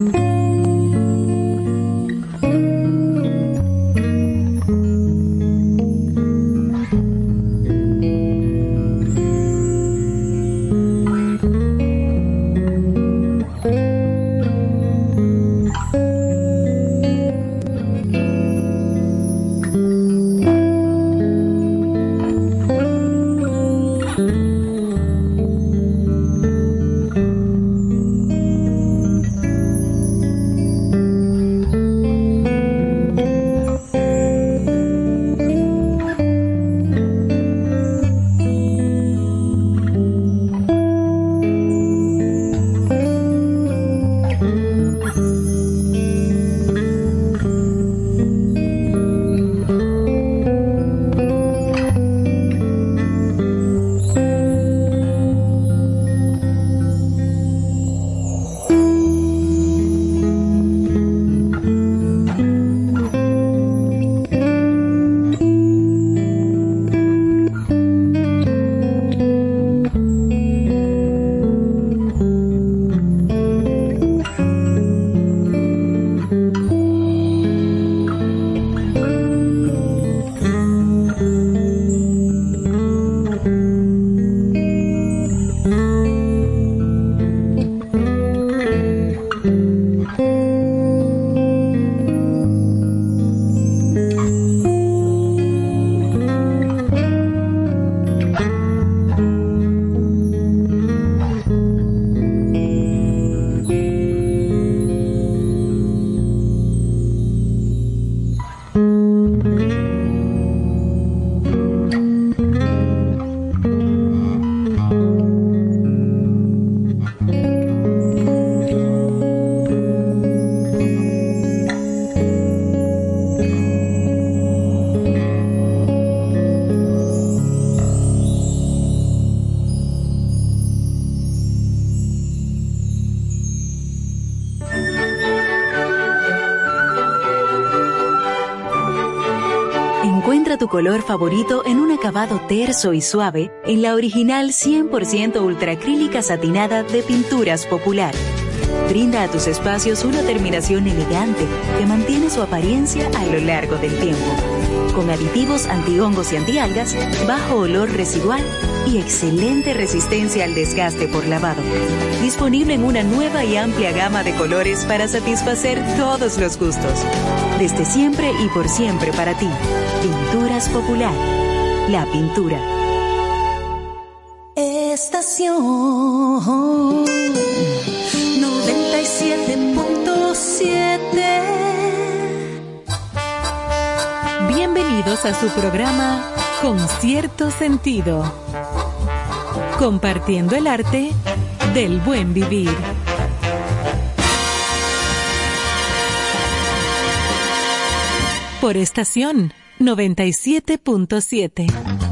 Mm-hmm. Color favorito en un acabado terso y suave en la original 100% ultracrílica satinada de Pinturas Popular. Brinda a tus espacios una terminación elegante que mantiene su apariencia a lo largo del tiempo. Con aditivos antihongos y antialgas, bajo olor residual y excelente resistencia al desgaste por lavado. Disponible en una nueva y amplia gama de colores para satisfacer todos los gustos. Desde siempre y por siempre para ti. Pinturas Popular. La pintura. Estación 97.7 Bienvenidos a su programa Con cierto sentido. Compartiendo el arte del buen vivir. Por estación 97.7.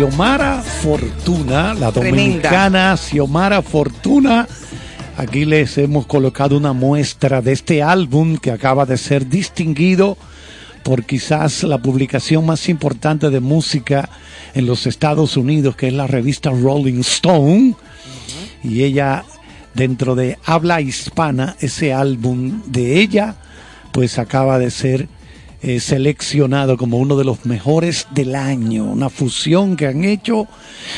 Xiomara Fortuna, la dominicana Xiomara Fortuna. Aquí les hemos colocado una muestra de este álbum que acaba de ser distinguido por quizás la publicación más importante de música en los Estados Unidos, que es la revista Rolling Stone. Y ella, dentro de habla hispana, ese álbum de ella, pues acaba de ser eh, seleccionado como uno de los mejores del año, una fusión que han hecho.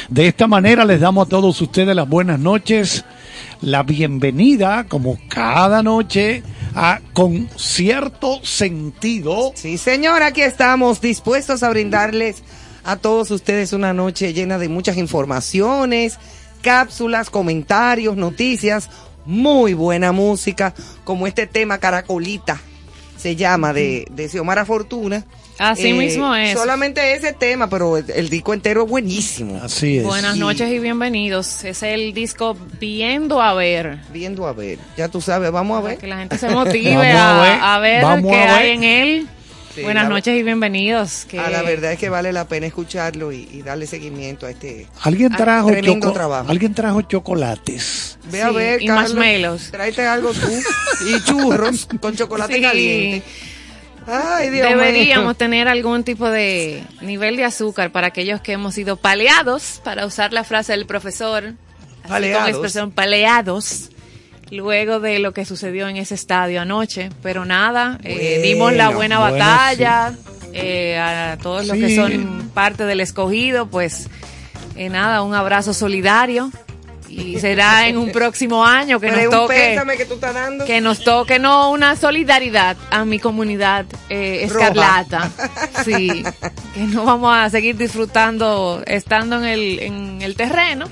De esta manera les damos a todos ustedes las buenas noches, la bienvenida, como cada noche, a Con cierto sentido. Sí, señor, aquí estamos dispuestos a brindarles a todos ustedes una noche llena de muchas informaciones, cápsulas, comentarios, noticias, muy buena música, como este tema Caracolita se llama, de, de Xiomara Fortuna. Así eh, mismo es. Solamente ese tema, pero el, disco entero es buenísimo. Así es. Buenas noches y bienvenidos. Es el disco Viendo a ver. Viendo a ver. Ya tú sabes, vamos a ver. que la gente se motive a, ver, qué hay en él. Buenas noches y bienvenidos. Que... la verdad es que vale la pena escucharlo y, darle seguimiento a este ¿Alguien trajo, trabajo. ¿Alguien trajo chocolates. Ve a ver, y marshmallows. Tráete algo tú y churros con chocolate caliente. Ay, Dios Deberíamos tener algún tipo de nivel de azúcar para aquellos que hemos sido paleados, para usar la frase del profesor, así con expresión paleados luego de lo que sucedió en ese estadio anoche. Pero nada, eh, dimos la buena, batalla eh, a todos los que son parte del escogido, pues eh, nada, un abrazo solidario. Y será en un próximo año que nos toque que, nos toque no una solidaridad a mi comunidad escarlata. Sí, que no vamos a seguir disfrutando estando en el, en el terreno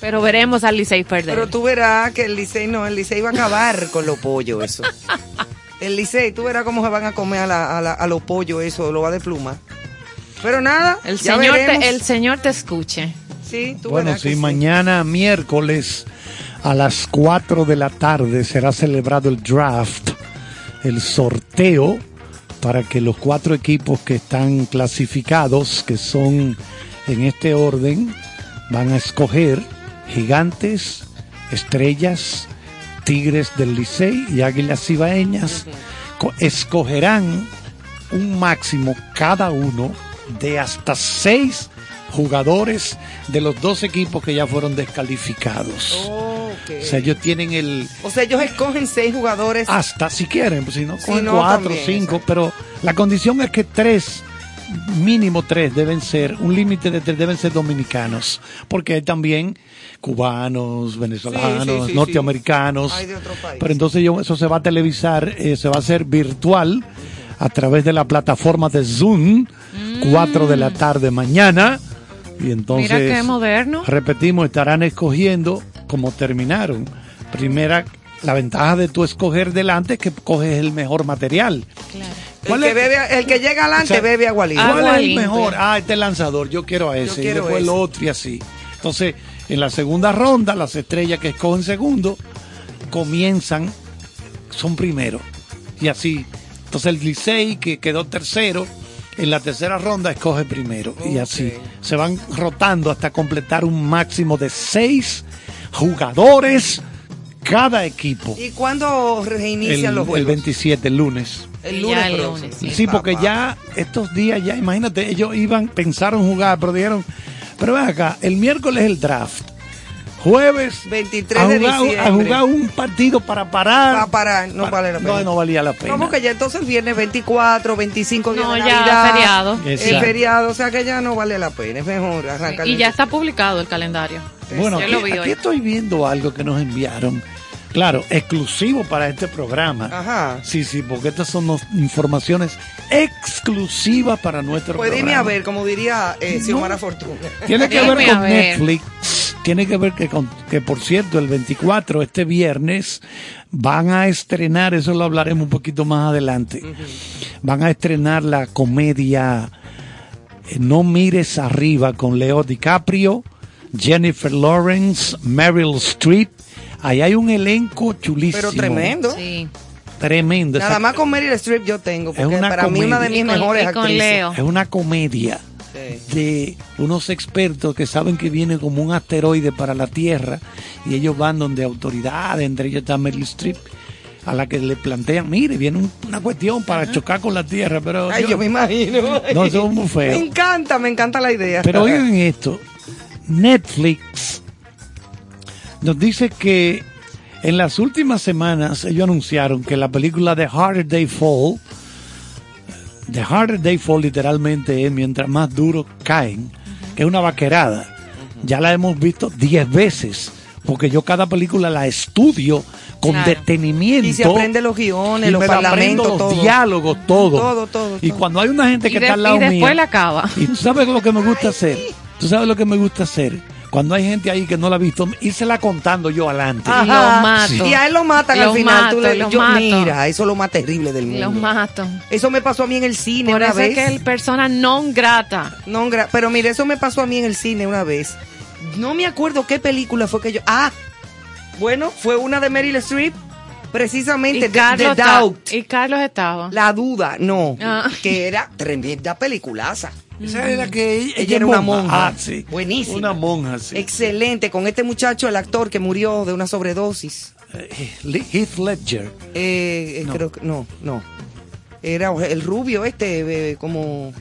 pero veremos al Licey perder. Pero tú verás que el Licey no, el Licey va a acabar con los pollos, eso. El Licey, tú verás cómo se van a comer a, la, a, los pollos, eso, lo va de pluma. Pero nada, el señor te, el señor te escuche. Sí, tú bueno, verás sí, mañana miércoles a las 4 de la tarde será celebrado el draft, el sorteo para que los cuatro equipos que están clasificados, que son en este orden, van a escoger Gigantes, Estrellas, Tigres del Licey y Águilas Ibaeñas escogerán un máximo cada uno de hasta seis jugadores de los dos equipos que ya fueron descalificados. O sea, ellos tienen el... O sea, ellos escogen seis jugadores. Hasta si quieren, pues si no, cuatro, cinco, pero la condición es que tres mínimo tres deben ser, un límite de tres deben ser dominicanos, porque también cubanos, venezolanos, norteamericanos. Pero entonces yo, eso se va a televisar, eh, se va a hacer virtual a través de la plataforma de Zoom, 4 de la mm. tarde mañana. Y entonces, Mira qué moderno. repetimos, estarán escogiendo como terminaron. Primera, la ventaja de tu escoger delante es que coges el mejor material. El, que bebe, el que llega adelante bebe agua ¿Cuál es el mejor? Ah, este lanzador, yo quiero a ese. y después el otro y así. Entonces, en la segunda ronda, las estrellas que escogen segundo comienzan, son primero. Y así. Entonces el Licey, que quedó tercero, en la tercera ronda escoge primero. Y así. Se van rotando hasta completar un máximo de seis jugadores cada equipo. ¿Y cuándo reinician los juegos? El 27, el lunes. El lunes, sí, porque ya estos días, ya imagínate, ellos iban, pensaron jugar, pero dijeron, pero ven acá, el miércoles el draft. jueves 23 a jugar, de diciembre. a jugar un partido para parar. Para parar, no vale la pena. No, no valía la pena. ¿Cómo que ya entonces el viernes 24, 25 no, ya feriado. El feriado, o sea que ya no vale la pena, es mejor arrancar. y ya está publicado el calendario. Bueno, aquí, estoy viendo algo que nos enviaron. Claro, exclusivo para este programa. Ajá. Sí, sí, porque estas son informaciones exclusivas para nuestro pues programa. dime a ver, como diría eh, Xiomara Fortuna. Tiene que ver con Netflix. Tiene que ver que, con, que, por cierto, el 24, este viernes, van a estrenar, eso lo hablaremos un poquito más adelante, van a estrenar la comedia eh, No mires arriba con Leo DiCaprio, Jennifer Lawrence, Meryl Streep Ahí hay un elenco chulísimo. Pero tremendo. Sí. Tremendo. Nada más con Meryl Streep yo tengo, porque es una para mí una de mis mejores actrices. Es una comedia de unos expertos que saben que viene como un asteroide para la Tierra y ellos van donde autoridades, entre ellos está Meryl Streep a la que le plantean, mire, viene una cuestión para chocar con la tierra, pero... Ay, yo, me imagino. No, eso es muy feo. Me encanta, me encanta la idea. Pero oigan esto, Netflix nos dice que en las últimas semanas ellos anunciaron que la película The Harder Day Fall, The Harder Day Fall literalmente es mientras más duro caen, que es una vaquerada. Ya la hemos visto 10 veces, porque yo cada película la estudio con detenimiento. Y se aprende los guiones, los parlamentos, los diálogos, todo. Todo, todo. Y cuando hay una gente que está al lado Y después la acaba. Y tú sabes lo que me gusta hacer. Tú sabes lo que me gusta hacer cuando hay gente ahí que no la ha visto, la contando yo adelante. Y lo mato. Y a él lo matan al final. tú le, yo, mira, eso es lo más terrible del mundo. Los mato. Eso me pasó a mí en el cine Por una eso vez. es que el persona non grata. Non grata. Pero mire, eso me pasó a mí en el cine una vez. No me acuerdo qué película fue que yo. Ah, bueno, fue una de Meryl Streep. Precisamente, y Carlos The Doubt. Y Carlos estaba. La duda, no. Ah. Que era tremenda peliculaza. Esa era que ella, era una monja. Ah, sí. Buenísima. Una monja, sí. Excelente, con este muchacho, el actor que murió de una sobredosis. Eh, Heath Ledger. Eh, no. Creo que, no, no. Era el rubio este, eh, como...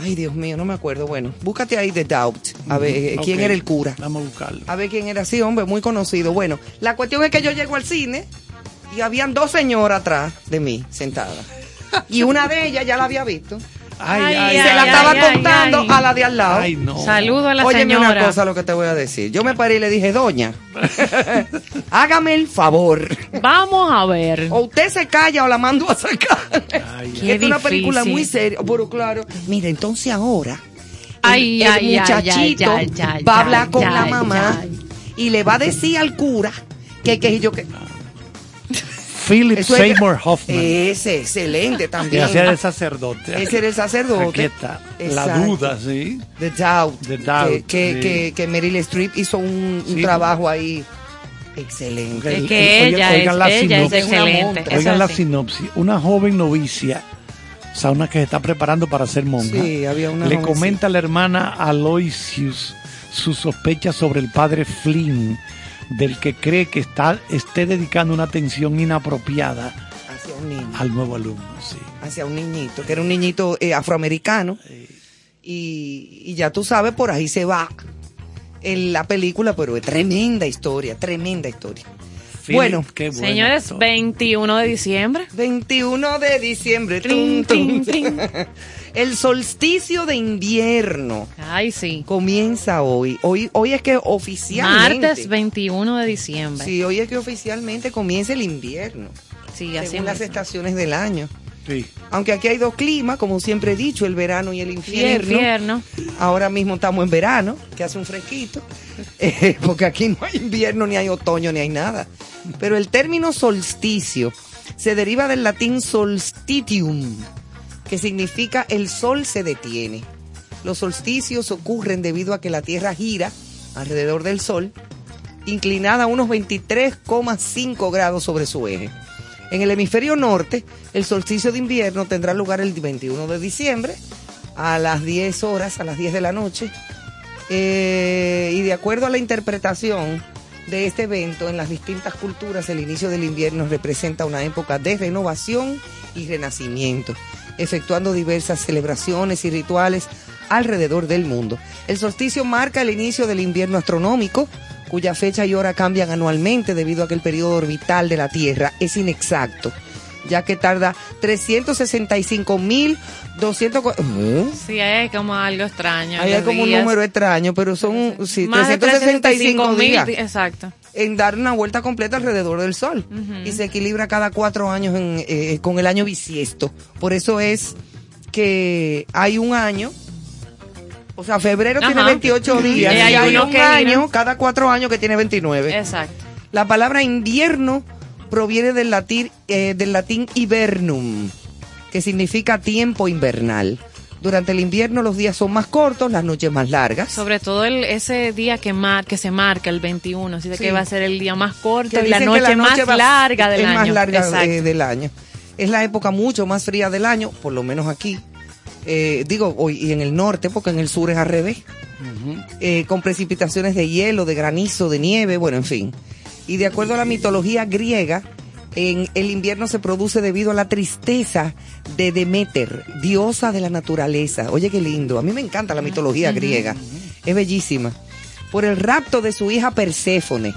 Ay, Dios mío, no me acuerdo. Bueno, búscate ahí The Doubt. A ver, eh, ¿quién era el cura? Vamos a buscarlo. A ver quién era. Sí, hombre, muy conocido. Bueno, la cuestión es que yo llego al cine y habían dos señoras atrás de mí, sentadas. Y una de ellas ya la había visto. Ay, ay, se la estaba contando a la de al lado. Ay, no. Saludo a la Óyeme señora. una cosa lo que te voy a decir. Yo me paré y le dije, doña, hágame el favor. Vamos a ver. O usted se calla o la mando a sacar. Ay, es una película muy seria. Pero claro, mira, entonces ahora ay, el, ay, muchachito va a hablar con la mamá y le va a decir al cura que, que yo que Philip Seymour Hoffman. Ese, excelente también. Que hacía el sacerdote. Ese era el sacerdote. Aquí está. La duda, sí. The Doubt. The Doubt. Que, sí. que, que, Meryl Streep hizo un, un sí. trabajo ahí excelente. Es que ella, oigan, es, ella es excelente. Oigan la sinopsis. Una joven novicia o sea, una que se está preparando para ser monja. Sí, había una Le jovencita. comenta a la hermana Aloysius su sospecha sobre el padre Flynn, del que cree que está, esté dedicando una atención inapropiada hacia un niño. al nuevo alumno. Sí. Hacia un niñito, que era un niñito eh, afroamericano. Sí. Y, y, ya tú sabes, por ahí se va en la película, pero es tremenda historia, tremenda historia. Philip, bueno, señores, 21 de diciembre. 21 de diciembre. Trin, trin, trin. El solsticio de invierno. Ay, sí. Comienza hoy. Hoy, hoy es que oficialmente. Martes 21 de diciembre. Sí, hoy es que oficialmente comienza el invierno. Sí, así según las estaciones del año. Sí. Aunque aquí hay dos climas, como siempre he dicho, el verano y el infierno. Y el infierno. Ahora mismo estamos en verano, que hace un fresquito, eh, porque aquí no hay invierno, ni hay otoño, ni hay nada. Pero el término solsticio se deriva del latín solstitium, que significa el sol se detiene. Los solsticios ocurren debido a que la Tierra gira alrededor del Sol, inclinada a unos 23,5 grados sobre su eje. En el hemisferio norte, el solsticio de invierno tendrá lugar el 21 de diciembre a las 10 horas, a las 10 de la noche. Eh, y de acuerdo a la interpretación de este evento en las distintas culturas, el inicio del invierno representa una época de renovación y renacimiento, efectuando diversas celebraciones y rituales alrededor del mundo. El solsticio marca el inicio del invierno astronómico, cuya fecha y hora cambian anualmente debido a que el periodo orbital de la Tierra es inexacto ya que tarda 365 mil 200 Sí, es como algo extraño. Hay como un número extraño, pero son sí, 365 días. Exacto. En dar una vuelta completa alrededor del Sol. Y se equilibra cada cuatro años eh, con el año bisiesto. Por eso es que hay un año o sea, febrero tiene 28 días. Y hay, un año, cada cuatro años que tiene 29. Exacto. La palabra invierno proviene del latín, eh, del latín hibernum, que significa tiempo invernal. Durante el invierno los días son más cortos, las noches más largas. Sobre todo el, ese día que, mar, que se marca, el 21, así que va a ser el día más corto y la noche, más larga del año. más larga eh, del año. Es la época mucho más fría del año, por lo menos aquí. Eh, digo, hoy y en el norte, porque en el sur es al revés. con precipitaciones de hielo, de granizo, de nieve, bueno, en fin. Y de acuerdo a la mitología griega, en el invierno se produce debido a la tristeza de Demeter, diosa de la naturaleza. Oye, qué lindo. A mí me encanta la mitología griega. Es bellísima. Por el rapto de su hija Perséfone,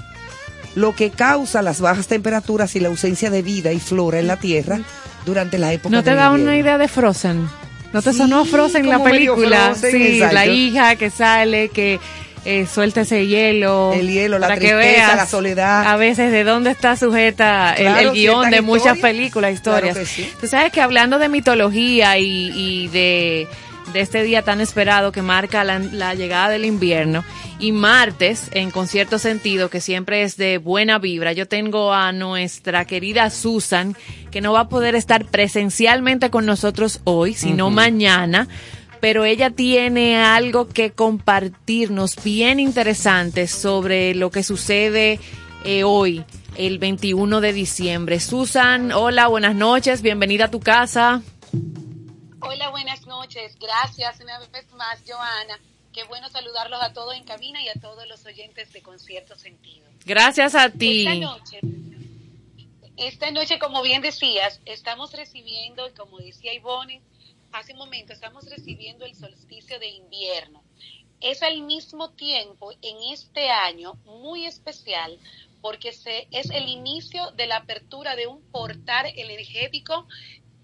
lo que causa las bajas temperaturas y la ausencia de vida y flora en la Tierra durante la época ¿No te da una idea de Frozen? ¿No te sonó Frozen la película? sí, la hija que sale, que eh, suelta ese hielo. El hielo, la tristeza, la soledad. A veces de dónde está sujeta el, guion de muchas películas, historias. Tú sabes que hablando de mitología y, de, este día tan esperado que marca la, llegada del invierno, y martes, en concierto sentido, que siempre es de buena vibra, yo tengo a nuestra querida Susan, que no va a poder estar presencialmente con nosotros hoy, sino mañana pero ella tiene algo que compartirnos bien interesante sobre lo que sucede eh, hoy, el 21 de diciembre. Susan, hola, buenas noches, bienvenida a tu casa. Hola, buenas noches, gracias una vez más, Joana. Qué bueno saludarlos a todos en cabina y a todos los oyentes de Concierto Sentido. Gracias a ti. Esta noche, esta noche, como bien decías, estamos recibiendo, como decía Ivonne, hace un momento estamos recibiendo el solsticio de invierno. Es al mismo tiempo en este año muy especial porque se, es el inicio de la apertura de un portal energético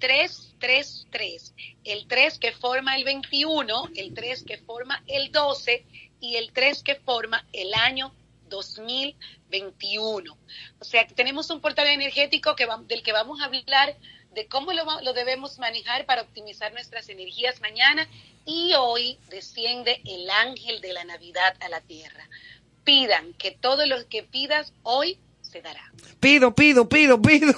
333. El 3 que forma el 21, el 3 que forma el 12 y el 3 que forma el año 2021. O sea, tenemos un portal energético que del que vamos a hablar de cómo lo, lo, debemos manejar para optimizar nuestras energías mañana y hoy desciende el ángel de la Navidad a la tierra. Pidan que todo lo que pidas hoy se dará. Pido, pido, pido, pido.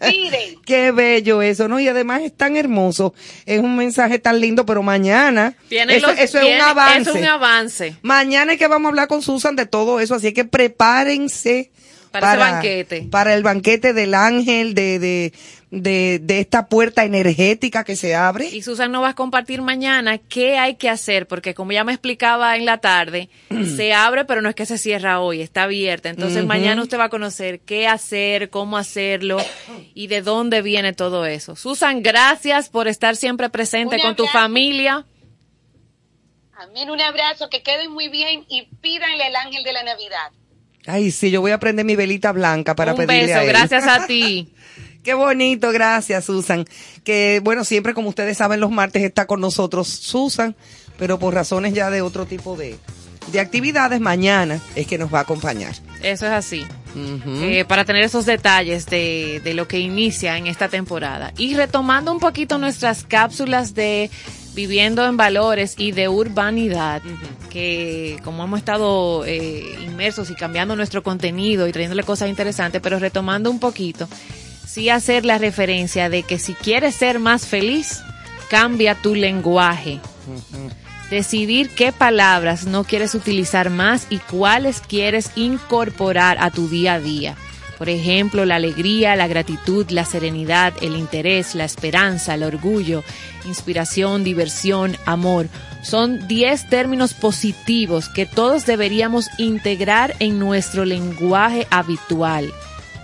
Piden. Qué bello eso, ¿no? Y además es tan hermoso. Es un mensaje tan lindo, pero mañana. eso, es un avance. Es un avance. Mañana es que vamos a hablar con Susan de todo eso, así que prepárense. Para, ese banquete. Para el banquete del ángel, de, de, de, de, esta puerta energética que se abre. Y Susan nos va a compartir mañana qué hay que hacer, porque como ya me explicaba en la tarde, se abre, pero no es que se cierra hoy, está abierta. Entonces mañana usted va a conocer qué hacer, cómo hacerlo y de dónde viene todo eso. Susan, gracias por estar siempre presente con tu familia. Amén, un abrazo, que queden muy bien y pídanle al ángel de la Navidad. Ay, sí, yo voy a prender mi velita blanca para un pedirle beso, gracias a ti. Qué bonito, gracias Susan. Que bueno, siempre como ustedes saben, los martes está con nosotros Susan, pero por razones ya de otro tipo de, de actividades, mañana es que nos va a acompañar. Eso es así. Eh, para tener esos detalles de, de lo que inicia en esta temporada. Y retomando un poquito nuestras cápsulas de viviendo en valores y de urbanidad, que como hemos estado eh, inmersos y cambiando nuestro contenido y trayéndole cosas interesantes, pero retomando un poquito, sí hacer la referencia de que si quieres ser más feliz, cambia tu lenguaje. Decidir qué palabras no quieres utilizar más y cuáles quieres incorporar a tu día a día. Por ejemplo, la alegría, la gratitud, la serenidad, el interés, la esperanza, el orgullo, inspiración, diversión, amor. Son 10 términos positivos que todos deberíamos integrar en nuestro lenguaje habitual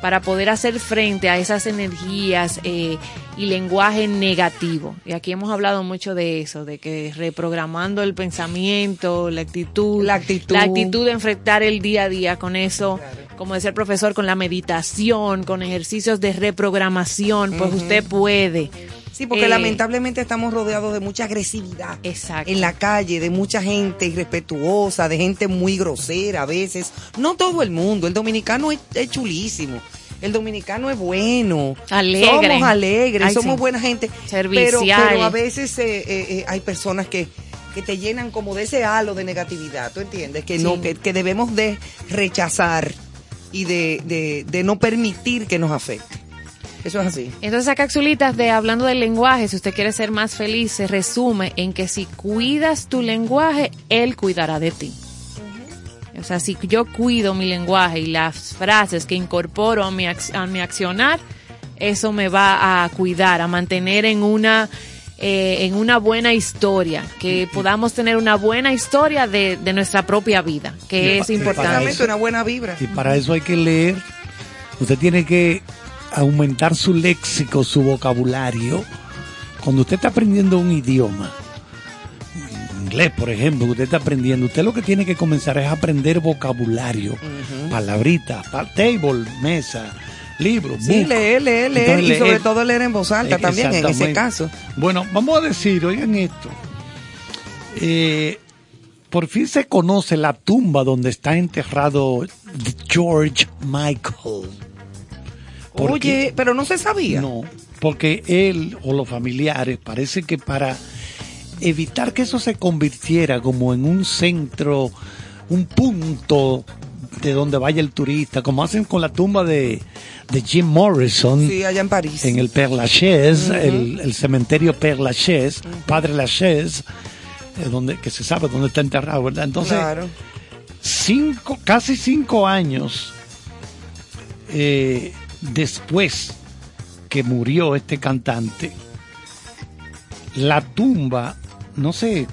para poder hacer frente a esas energías eh, y lenguaje negativo. Y aquí hemos hablado mucho de eso, de que reprogramando el pensamiento, la actitud, la actitud, la actitud de enfrentar el día a día con eso, como decía el profesor, con la meditación, con ejercicios de reprogramación, pues usted puede Sí, porque eh, lamentablemente estamos rodeados de mucha agresividad. Exacto. En la calle, de mucha gente irrespetuosa, de gente muy grosera a veces. No todo el mundo. El dominicano es, chulísimo. El dominicano es bueno. Alegre. Somos alegres, somos buena gente. Servicial. Pero, pero a veces eh, eh, hay personas que, que te llenan como de ese halo de negatividad, ¿tú entiendes? Que no, que, que, debemos de rechazar y de, de, de no permitir que nos afecte. Eso es así. Entonces, a capsulitas de hablando del lenguaje, si usted quiere ser más feliz, se resume en que si cuidas tu lenguaje, él cuidará de ti. O sea, si yo cuido mi lenguaje y las frases que incorporo a mi, a mi accionar, eso me va a cuidar, a mantener en una eh, en una buena historia, que podamos tener una buena historia de, de nuestra propia vida, que es importante. una buena vibra. Y para eso hay que leer. Usted tiene que aumentar su léxico, su vocabulario. Cuando usted está aprendiendo un idioma, inglés por ejemplo, usted está aprendiendo, usted lo que tiene que comenzar es aprender vocabulario, palabritas, table, mesa, libros. Sí, leer, leer, leer y sobre todo leer en voz alta también en ese caso. Bueno, vamos a decir, oigan esto. Eh, por fin se conoce la tumba donde está enterrado George Michael. Oye, pero no se sabía. No, porque él o los familiares parece que para evitar que eso se convirtiera como en un centro, un punto de donde vaya el turista, como hacen con la tumba de, Jim Morrison. Sí, allá en París. En el Père Lachaise, el, cementerio Père Lachaise, Padre Lachaise, eh, donde, que se sabe dónde está enterrado, ¿verdad? Entonces, cinco, casi cinco años eh, después que murió este cantante, la tumba no se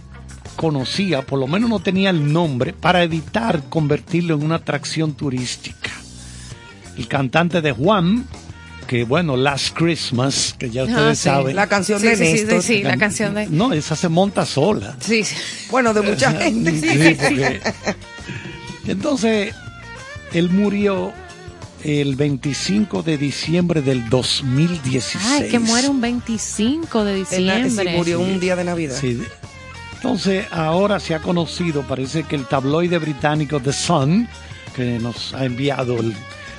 conocía, por lo menos no tenía el nombre, para evitar convertirlo en una atracción turística. El cantante de Juan, que bueno, Last Christmas, que ya ustedes ah, saben. La canción de Néstor. Sí, la canción de... No, esa se monta sola. Sí, Bueno, de mucha gente. Entonces, él murió el 25 de diciembre del 2016. Ay, que muere un 25 de diciembre. sí, murió un día de Navidad. Sí. Entonces, ahora se ha conocido, parece que el tabloide británico The Sun, que nos ha enviado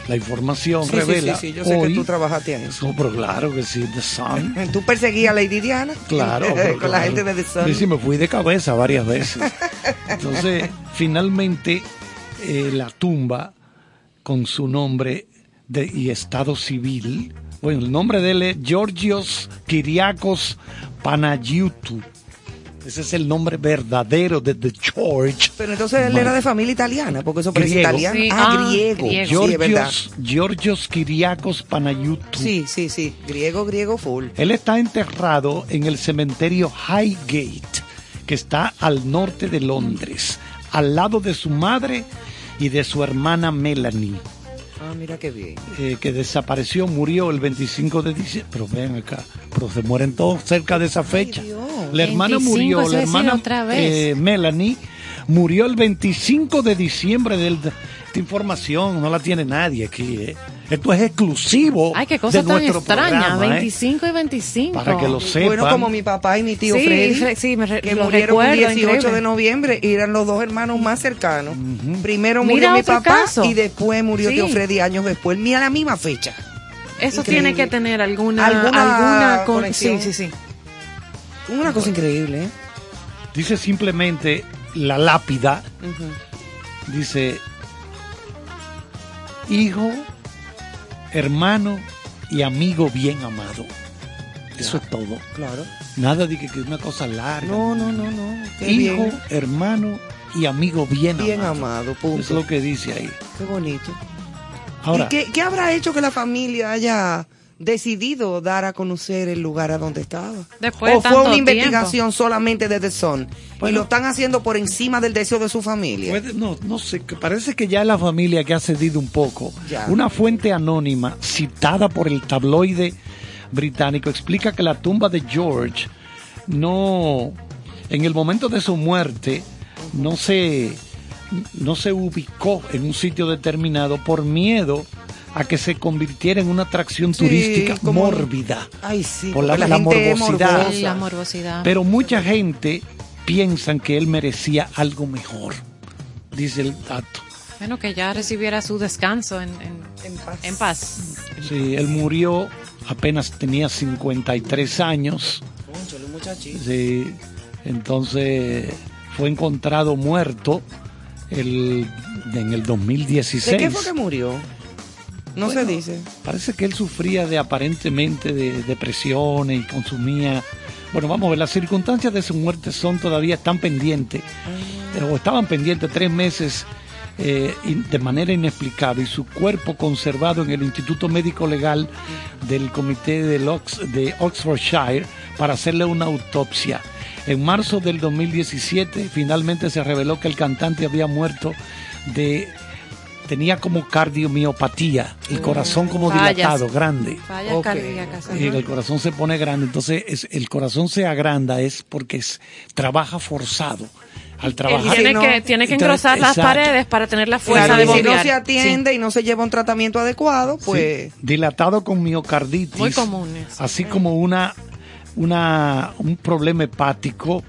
la información, revela. Sí, sí, yo sé que tú trabajaste en eso. pero claro que sí, The Sun. ¿Tú perseguías a Lady Diana? Claro. Con la gente de The Sun. Sí, sí, me fui de cabeza varias veces. Entonces, finalmente, eh, la tumba con su nombre de, y estado civil. Bueno, el nombre de él es Georgios Kiriakos Panagiutu. Ese es el nombre verdadero de The George. Pero entonces él era de familia italiana, porque eso parece italiano. ah, ah griego. Georgios, Georgios Kiriakos Panagiutu. Sí, sí, sí. Griego, griego full. Él está enterrado en el cementerio Highgate, que está al norte de Londres, al lado de su madre y de su hermana Melanie. Ah, mira qué bien. Eh, que desapareció, murió el 25 de diciembre. Pero ven acá, pero se mueren todos cerca de esa fecha. la hermana murió, la hermana otra vez. Eh, Melanie murió el 25 de diciembre del... Esta información no la tiene nadie aquí, ¿eh? Esto es exclusivo. Ay, qué cosa tan extraña. 25 y 25. Para que lo sepan. Bueno, como mi papá y mi tío Freddy. Sí, me que murieron el 18 de noviembre y eran los dos hermanos más cercanos. Primero murió mi papá y después murió tío Freddy años después. Mira la misma fecha. Eso tiene que tener alguna, alguna, conexión. Sí, sí, sí. Una cosa increíble, ¿eh? Dice simplemente la lápida. Dice hijo, hermano y amigo bien amado. Eso es todo. Claro. Nada de que, es una cosa larga. No, no, no, no. hijo, hermano y amigo bien, amado. Bien amado, punto. es lo que dice ahí. Qué bonito. Ahora, ¿Y qué, qué habrá hecho que la familia haya decidido dar a conocer el lugar a donde estaba. Después o fue una investigación solamente de The Sun y lo están haciendo por encima del deseo de su familia. no, no sé, parece que ya es la familia que ha cedido un poco. Una fuente anónima citada por el tabloide británico explica que la tumba de George no, en el momento de su muerte, no se, no se ubicó en un sitio determinado por miedo a que se convirtiera en una atracción turística mórbida. por la, morbosidad. Pero mucha gente piensa que él merecía algo mejor, dice el dato. Bueno, que ya recibiera su descanso en, en, paz. Sí, él murió apenas tenía 53 años. Sí, entonces fue encontrado muerto el, en el 2016. ¿De qué fue que murió? No se dice. Parece que él sufría de aparentemente de depresiones y consumía. Bueno, vamos a ver, las circunstancias de su muerte son todavía están pendientes, ah. o estaban pendientes tres meses eh, de manera inexplicable y su cuerpo conservado en el Instituto Médico Legal del Comité de, de Oxfordshire para hacerle una autopsia. En marzo del 2017 finalmente se reveló que el cantante había muerto de tenía como cardiomiopatía, el mm. corazón como dilatado, grande. Y el corazón se pone grande, entonces es, el corazón se agranda es porque es, trabaja forzado al trabajar. Tiene, que, tiene que engrosar las paredes para tener la fuerza de bombear. Si no se atiende y no se lleva un tratamiento adecuado, pues... Dilatado con miocarditis. Muy comunes. Así como una, una, un problema hepático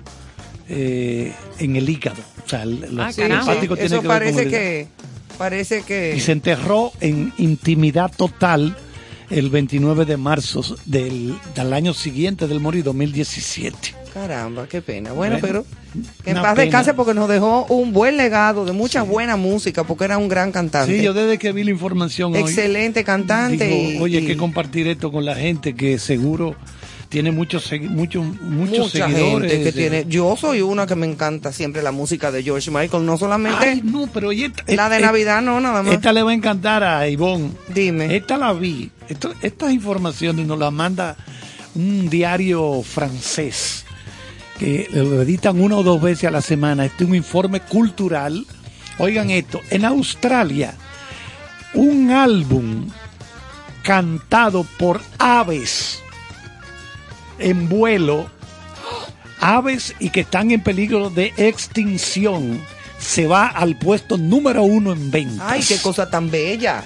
eh, en el hígado. O sea, el, ah, hepático tiene Eso que parece que Parece que... Y se enterró en intimidad total el 29 de marzo del, año siguiente del morir, 2017. Caramba, qué pena. Bueno, pero en paz descanse porque nos dejó un buen legado de mucha buena música, porque era un gran cantante. Sí, yo desde que vi la información. Excelente cantante. oye, hay que compartir esto con la gente que seguro tiene muchos muchos muchos seguidores gente que tiene yo soy una que me encanta siempre la música de George Michael no solamente no pero la de Navidad no nada más. esta le va a encantar a Ivonne. Dime. Esta la vi. Estas informaciones nos las manda un diario francés que lo editan una o dos veces a la semana. Este es un informe cultural. Oigan esto en Australia un álbum cantado por aves en vuelo aves y que están en peligro de extinción se va al puesto número uno en ventas. ¡Ay, qué cosa tan bella!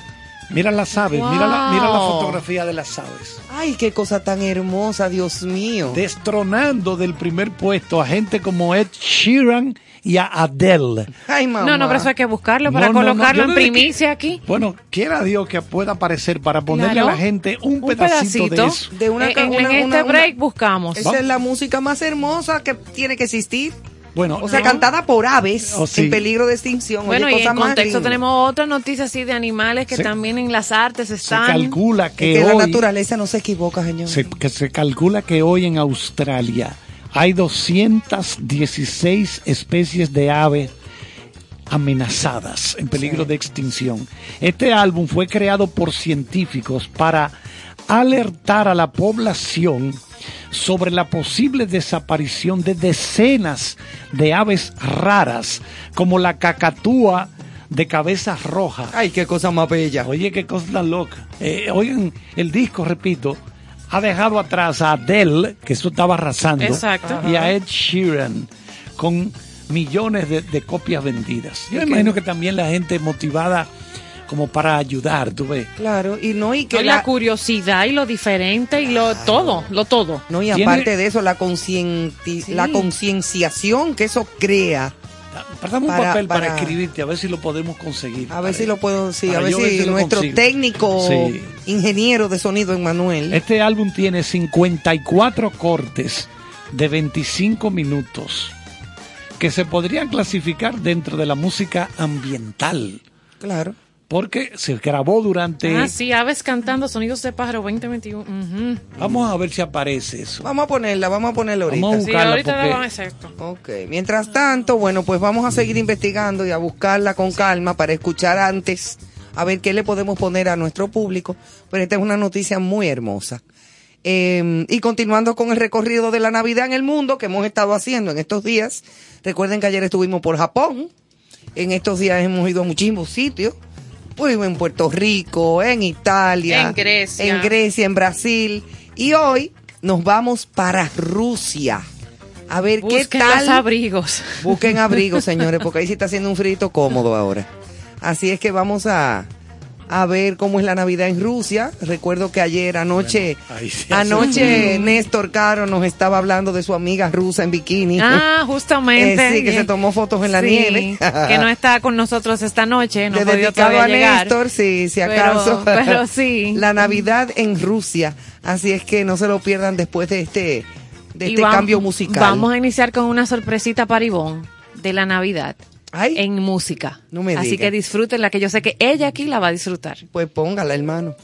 Mira las aves, mira, la, mira la fotografía de las aves. ¡Ay, qué cosa tan hermosa, Dios mío! Destronando del primer puesto a gente como Ed Sheeran y a Adele. Ay, mamá. No, no, pero eso hay que buscarlo para colocarlo en primicia aquí. Bueno, quiera Dios que pueda aparecer para ponerle a la gente un, pedacito, de eso. De una, en, este break buscamos. Esa es la música más hermosa que tiene que existir. Bueno, o sea, cantada por aves oh, en peligro de extinción. Bueno, y en contexto tenemos otras noticias así de animales que también en las artes están. Se calcula que, hoy, la naturaleza no se equivoca, señor. que se calcula que hoy en Australia hay 216 especies de aves amenazadas en peligro de extinción. Este álbum fue creado por científicos para alertar a la población sobre la posible desaparición de decenas de aves raras como la cacatúa de cabezas rojas. Ay, qué cosa más bella. Oye, qué cosa loca. Eh, oigan, el disco, repito, ha dejado atrás a Adele, que eso estaba arrasando, y a Ed Sheeran, con millones de, copias vendidas. Yo imagino que también la gente motivada como para ayudar, tú ves. Claro, y no y que la, curiosidad y lo diferente y lo todo, lo todo. No, y aparte de eso la la concienciación que eso crea Pasamos un papel para, escribirte, a ver si lo podemos conseguir. A ver si lo puedo, sí, a ver si, nuestro técnico ingeniero de sonido, Emanuel. Este álbum tiene 54 cortes de 25 minutos que se podrían clasificar dentro de la música ambiental. Claro porque se grabó durante... Ah, sí, aves cantando sonidos de pájaro 2021. Vamos a ver si aparece eso. Vamos a ponerla, vamos a ponerla ahorita. Vamos a buscarla sí, ahorita porque... Ok, mientras tanto, bueno, pues vamos a seguir investigando y a buscarla con calma para escuchar antes a ver qué le podemos poner a nuestro público, pero esta es una noticia muy hermosa. Em, y continuando con el recorrido de la Navidad en el mundo que hemos estado haciendo en estos días, recuerden que ayer estuvimos por Japón, en estos días hemos ido a muchísimos sitios, en Puerto Rico, en Italia, en Grecia, en, Grecia, en Brasil, y hoy nos vamos para Rusia. A ver qué tal. abrigos. Busquen abrigos, señores, porque ahí sí está haciendo un frito cómodo ahora. Así es que vamos a, a ver cómo es la Navidad en Rusia. Recuerdo que ayer anoche, anoche Néstor Caro nos estaba hablando de su amiga rusa en bikini. Ah, justamente. Eh, sí, que se tomó fotos en la nieve. que no está con nosotros esta noche, no podido a Néstor, sí, si acaso. Pero, sí. La Navidad en Rusia. Así es que no se lo pierdan después de este, de este cambio musical. Vamos a iniciar con una sorpresita para Ivonne de la Navidad en música. No me Así que disfrútenla, que yo sé que ella aquí la va a disfrutar. Pues póngala, hermano.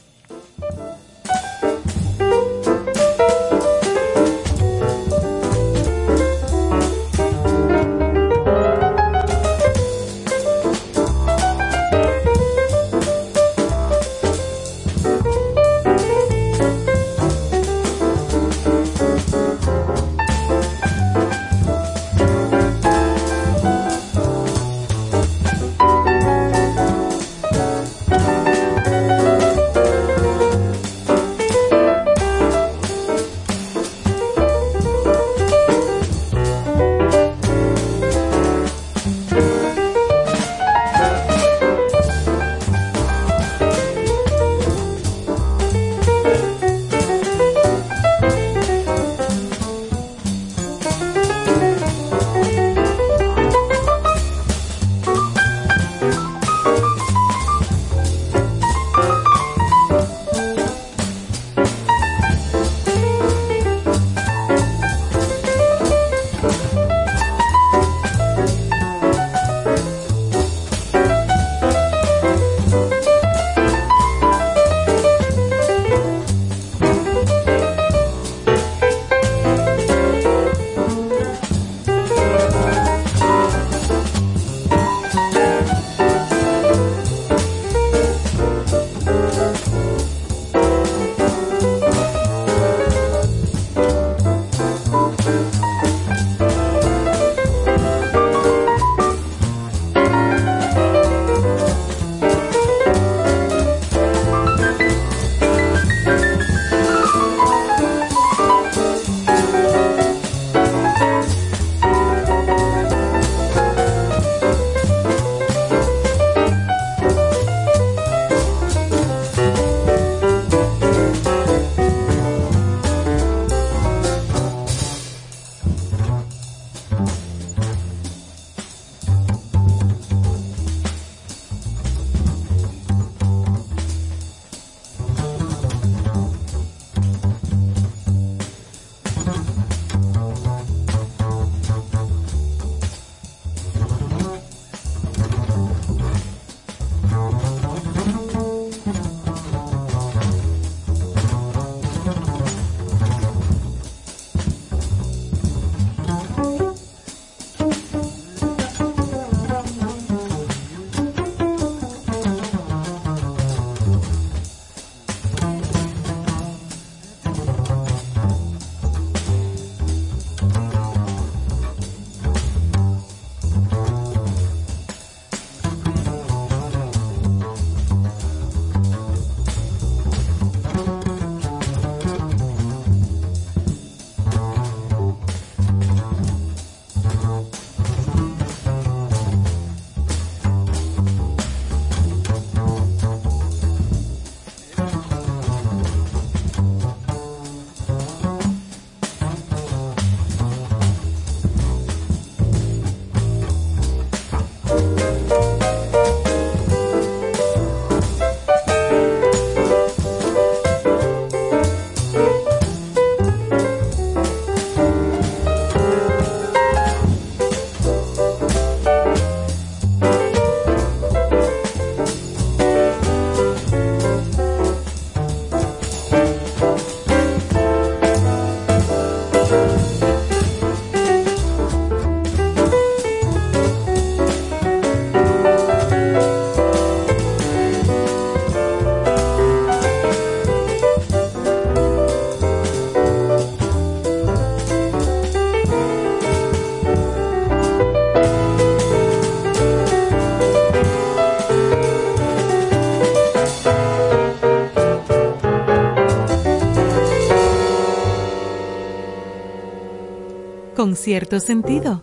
Con cierto sentido.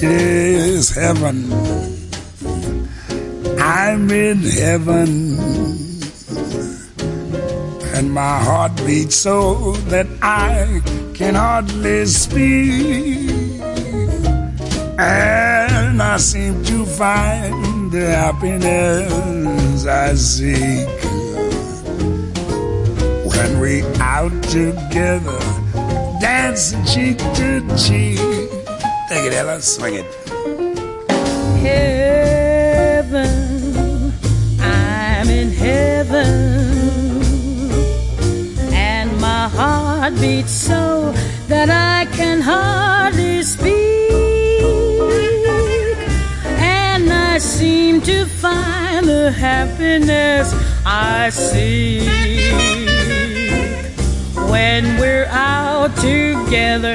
Yes, heaven. I'm in heaven. And my heart beats so that I can hardly speak. And I seem to find the happiness I seek when we out together dancing cheek to cheek. Take it, Ella, swing it. Heaven, I'm in heaven, and my heart beats so that I can hardly speak, and I seem to find the happiness I see when we're out together,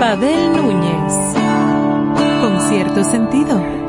Pavel Núñez. Con cierto sentido.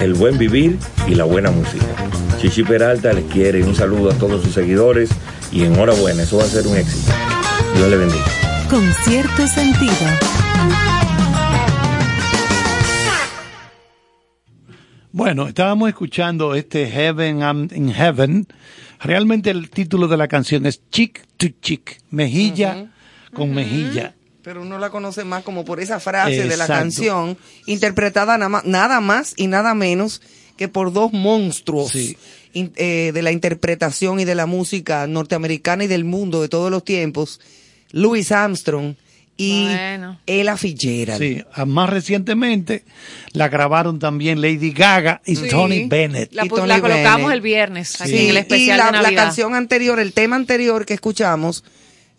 el buen vivir y la buena música. Chichi Peralta les quiere un saludo a todos sus seguidores y enhorabuena, eso va a ser un éxito. Dios le bendiga. Concierto Sentido. Bueno, estábamos escuchando este Heaven I'm in Heaven. Realmente el título de la canción es Chick to Chick, mejilla con mejilla pero uno la conoce más como por esa frase de la canción, interpretada nada más, y nada menos que por dos monstruos eh, de la interpretación y de la música norteamericana y del mundo de todos los tiempos, Louis Armstrong y Ella Fitzgerald. Sí, más recientemente la grabaron también Lady Gaga y Tony Bennett. La, colocamos el viernes aquí en el especial y la canción anterior, el tema anterior que escuchamos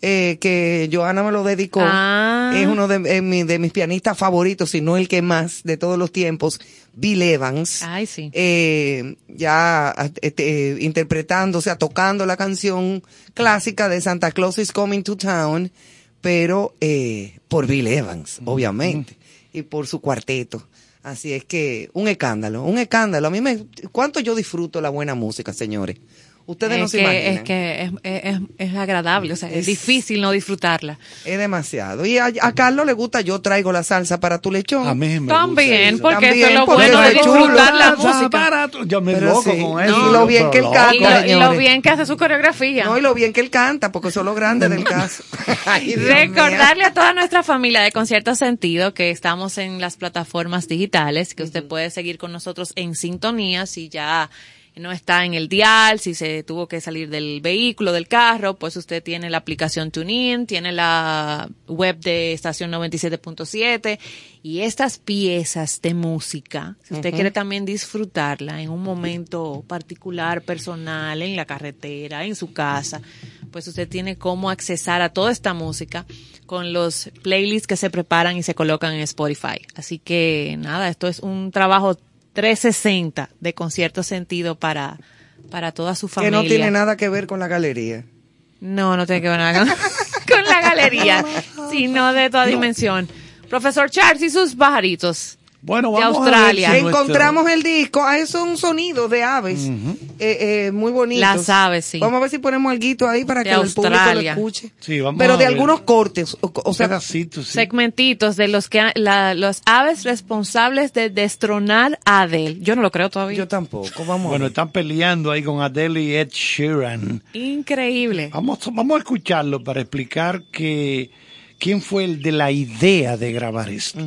eh, que Joana me lo dedicó. Ah. Es uno de, de, mis pianistas favoritos, si no el que más de todos los tiempos, Bill Evans. Ay, sí. Eh, ya este, interpretando, o sea, tocando la canción clásica de Santa Claus is Coming to Town, pero eh, por Bill Evans, obviamente, y por su cuarteto. Así es que un escándalo, un escándalo. A mí me, cuánto yo disfruto la buena música, señores. Ustedes no se que, imaginan. Es que es, es, agradable, o sea, es, difícil no disfrutarla. Es demasiado. Y a, Carlos le gusta, yo traigo la salsa para tu lechón. A mí me También, porque eso es lo bueno de disfrutar la música. Yo me loco con eso. y lo bien que él canta, y lo, bien que hace su coreografía. No, y lo bien que él canta, porque eso es lo grande del caso. Recordarle a toda nuestra familia de Concierto Sentido que estamos en las plataformas digitales, que usted puede seguir con nosotros en sintonía si ya no está en el dial, si se tuvo que salir del vehículo, del carro, pues usted tiene la aplicación TuneIn, tiene la web de estación 97.7 y estas piezas de música, si usted quiere también disfrutarla en un momento particular, personal, en la carretera, en su casa, pues usted tiene cómo accesar a toda esta música con los playlists que se preparan y se colocan en Spotify. Así que nada, esto es un trabajo 360 de concierto sentido para, para toda su familia. Que no tiene nada que ver con la galería. No, no tiene que ver nada con la galería, sino de toda dimensión. Profesor Charles y sus pajaritos. Bueno, vamos de Australia. Encontramos el disco. Ah, es un sonido de aves. eh, eh, muy bonito. Las aves, sí. Vamos a ver si ponemos algo ahí para que el público lo escuche. Sí, vamos Pero de algunos cortes. O, sea, segmentitos de los que la, los aves responsables de destronar a Adele. Yo no lo creo todavía. Yo tampoco. Vamos bueno, están peleando ahí con Adele y Ed Sheeran. Increíble. Vamos, vamos a escucharlo para explicar que quién fue el de la idea de grabar esto.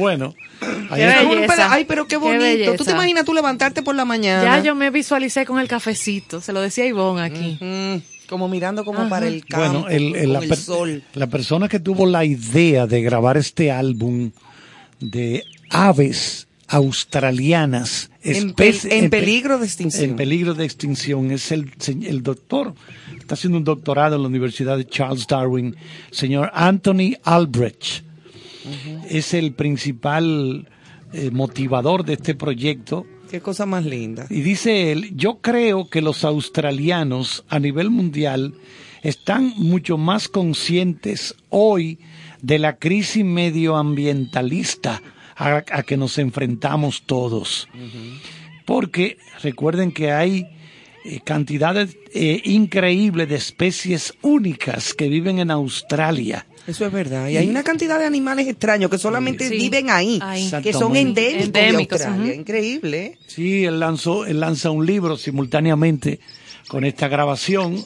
Bueno. ay, pero qué bonito. ¿Tú te imaginas tú levantarte por la mañana? Ya yo me visualicé con el cafecito. Se lo decía Ivonne aquí. Como mirando como para el campo, bueno, el, la, sol. La persona que tuvo la idea de grabar este álbum de aves australianas en, peligro de extinción. En peligro de extinción. Es el, el doctor, está haciendo un doctorado en la Universidad de Charles Darwin, señor Anthony Albrecht. Es el principal eh, motivador de este proyecto. Qué cosa más linda. Y dice él, yo creo que los australianos a nivel mundial están mucho más conscientes hoy de la crisis medioambientalista a, que nos enfrentamos todos. Porque recuerden que hay eh, cantidades eh, increíbles de especies únicas que viven en Australia. Eso es verdad. Y, hay una cantidad de animales extraños que solamente viven ahí, que son endémicos, Increíble. Sí, él, lanzó, él lanza un libro simultáneamente con esta grabación.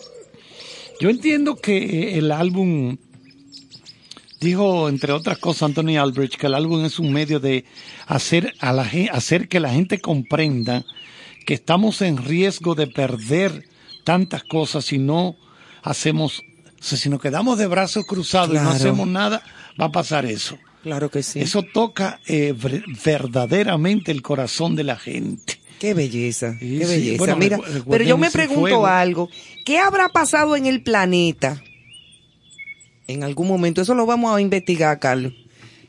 Yo entiendo que eh, el álbum Dijo, entre otras cosas, Anthony Albrecht, que el álbum es un medio de hacer, a la, hacer que la gente comprenda que estamos en riesgo de perder tantas cosas si no hacemos, si nos quedamos de brazos cruzados y no hacemos nada, va a pasar eso. Claro que sí. Eso toca eh, verdaderamente el corazón de la gente. Qué belleza, qué belleza. Mira, pero yo me pregunto algo. ¿Qué habrá pasado en el planeta? en algún momento. Eso lo vamos a investigar, Carlos.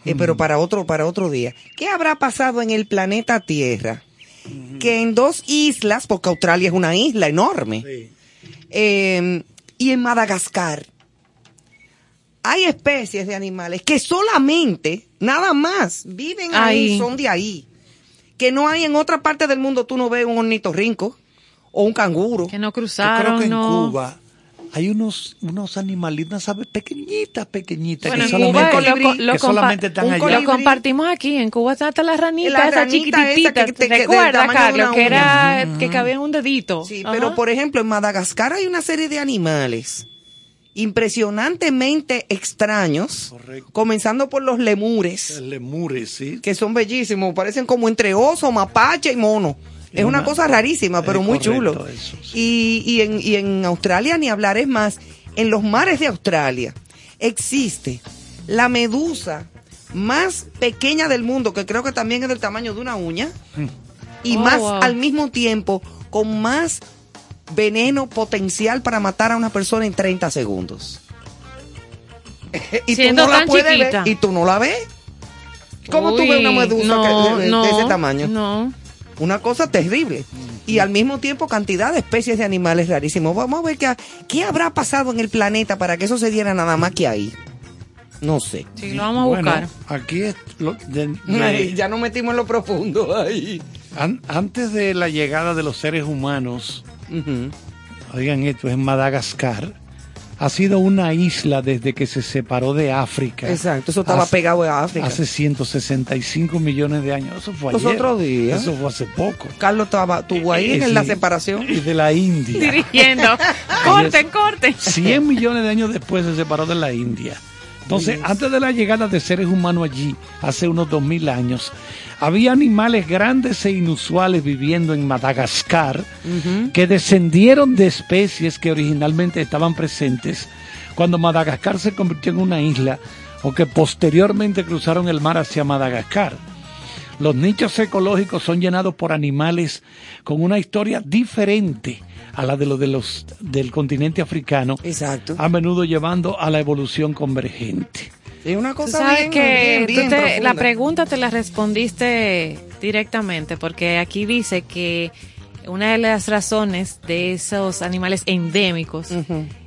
Eh, pero para otro, para otro día. ¿Qué habrá pasado en el planeta Tierra? Que en dos islas, porque Australia es una isla enorme, em, y en Madagascar, hay especies de animales que solamente, nada más, viven ahí, son de ahí. Que no hay en otra parte del mundo, tú no ves un ornitorrinco o un canguro. Que no cruzaron, creo que en Cuba hay unos, unos animalitos, ¿sabes? Pequeñitas, pequeñitas, que, solamente, lo, que solamente están allá. Lo compartimos aquí, en Cuba está la ranita, esa chiquitita, ¿te recuerdas, Carlos? Que era, que cabía en un dedito. Sí, pero por ejemplo, en Madagascar hay una serie de animales impresionantemente extraños, comenzando por los lemures. Lemures, sí. Que son bellísimos, parecen como entre oso, mapache y mono. Es una, cosa rarísima, pero muy chulo. y, y, en, y en Australia ni hablar es más. En los mares de Australia existe la medusa más pequeña del mundo, que creo que también es del tamaño de una uña, y oh, más al mismo tiempo con más veneno potencial para matar a una persona en 30 segundos. y tú no la puedes ver y tú no la ves. ¿Cómo tú ves una medusa de, ese tamaño? No. Una cosa terrible. Y al mismo tiempo cantidad de especies de animales rarísimos. Vamos a ver qué, qué habrá pasado en el planeta para que eso se diera nada más que ahí. No sé. Sí, lo vamos a buscar. Aquí es ya nos metimos en lo profundo ahí. antes de la llegada de los seres humanos, oigan esto, es en Madagascar ha sido una isla desde que se separó de África. Exacto, eso estaba pegado a África. Hace 165 millones de años. Eso fue Los otros días. Eso fue hace poco. Carlos estaba, estuvo ahí en la separación. Y de la India. Dirigiendo. corten, corten. 100 millones de años después se separó de la India. Entonces, antes de la llegada de seres humanos allí, hace unos 2000 años, había animales grandes e inusuales viviendo en Madagascar que descendieron de especies que originalmente estaban presentes cuando Madagascar se convirtió en una isla o que posteriormente cruzaron el mar hacia Madagascar. Los nichos ecológicos son llenados por animales con una historia diferente a la de los de los del continente africano. Exacto. A menudo llevando a la evolución convergente. Es una cosa sabes que la pregunta te la respondiste directamente, porque aquí dice que una de las razones de esos animales endémicos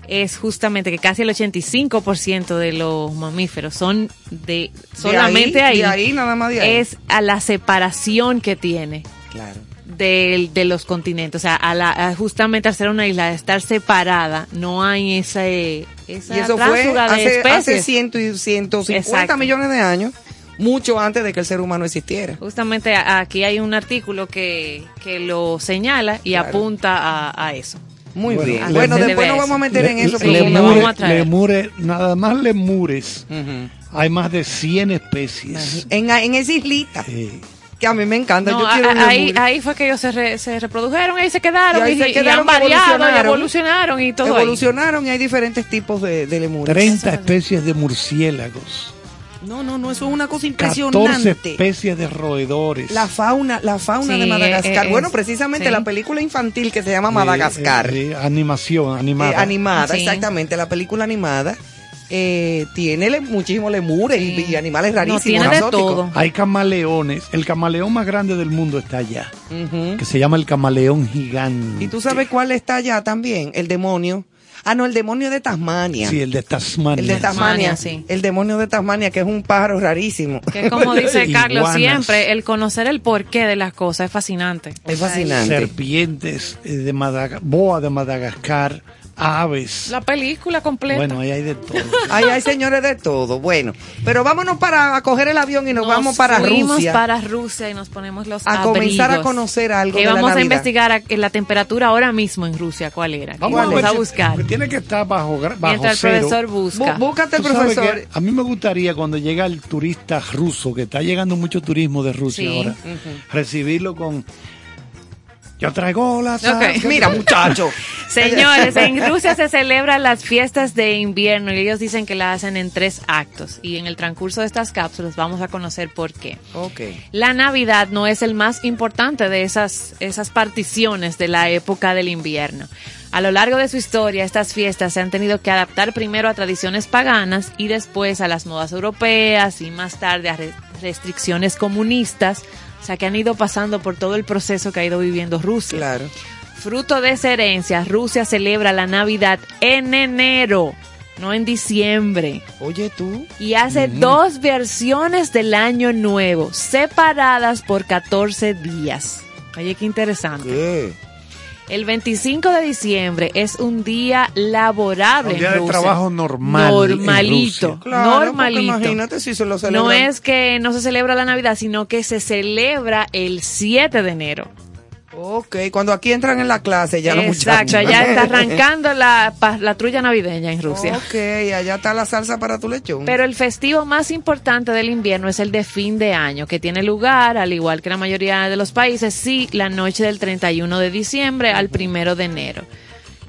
es justamente que casi el 85% de los mamíferos son de solamente ahí, ahí, nada más de ahí. es a la separación que tiene. Claro de, de los continentes. O sea, a la, justamente al ser una isla, de estar separada, no hay ese, esa y eso fue hace, hace ciento y 150 millones de años mucho antes de que el ser humano existiera. Justamente aquí hay un artículo que, que lo señala y apunta a, eso. Muy bien. Bueno, después nos vamos a meter en eso. lemure, nada más lemures. Hay más de 100 especies. En, en esa islita. Sí que a mí me encanta. yo ahí, ahí fue que ellos se, se reprodujeron, ahí se quedaron, y, se quedaron, han variado, y evolucionaron y todo. Evolucionaron y hay diferentes tipos de, de lemures. 30 especies de murciélagos. No, no, no, eso es una cosa impresionante. 14 especies de roedores. La fauna, la fauna de Madagascar. eh, bueno, es- precisamente sí. la película infantil que se llama Madagascar. Eh, eh, animación, animada. Eh, animada, Sí. exactamente, la película animada. Eh, tiene le- muchísimos lemures y- y, animales rarísimos. tiene de exóticos. todo. Hay camaleones. El camaleón más grande del mundo está allá. Que se llama el camaleón gigante. ¿Y tú sabes cuál está allá también? El demonio. Ah, no, el demonio de Tasmania. Sí, el de Tasmania. el de Tasmania, Tasmania, sí. El demonio de Tasmania, que es un pájaro rarísimo. Que como dice Carlos Iguanas. siempre, el conocer el porqué de las cosas es fascinante. Es fascinante. Serpientes eh, de Madagascar, boa de Madagascar, aves. La película completa. Bueno, ahí hay de todo. Ahí hay señores de todo. Bueno, pero vámonos para a coger el avión y nos, vamos para Rusia. para Rusia y nos ponemos los A comenzar a conocer algo Que de la vamos a investigar a- en la temperatura ahora mismo en Rusia, ¿cuál era? Vamos a, ver a si- buscar. Tiene que estar bajo, bajo Mientras el cero. profesor busca. Bú- búscate el profesor. a mí me gustaría cuando llega el turista ruso, que está llegando mucho turismo de Rusia Sí. ahora, recibirlo con... Yo traigo las... Ok. Mira, muchacho. Señores, en Rusia se celebran las fiestas de invierno y ellos dicen que la hacen en tres actos. Y en el transcurso de estas cápsulas vamos a conocer por qué. Ok. La Navidad no es el más importante de esas, esas particiones de la época del invierno. A lo largo de su historia, estas fiestas se han tenido que adaptar primero a tradiciones paganas y después a las modas europeas y más tarde a re- restricciones comunistas. O sea, que han ido pasando por todo el proceso que ha ido viviendo Rusia. Claro. Fruto de esa herencia, Rusia celebra la Navidad en enero, no en diciembre. Oye, tú. Y hace dos versiones del Año Nuevo, separadas por 14 días. Oye, qué interesante. ¿Qué? El 25 de diciembre es un día laborable Un día en de Rusia. trabajo normal Normalito. Claro, normalito. imagínate si se lo celebran. No es que no se celebra la Navidad, sino que se celebra el 7 de enero. Ok, cuando aquí entran en la clase ya los Exacto, muchachos. ya está arrancando la, la trulla navideña en Rusia. Ok, allá está la salsa para tu lechón. Pero el festivo más importante del invierno es el de fin de año, que tiene lugar, al igual que la mayoría de los países, sí, la noche del 31 de diciembre al primero de enero.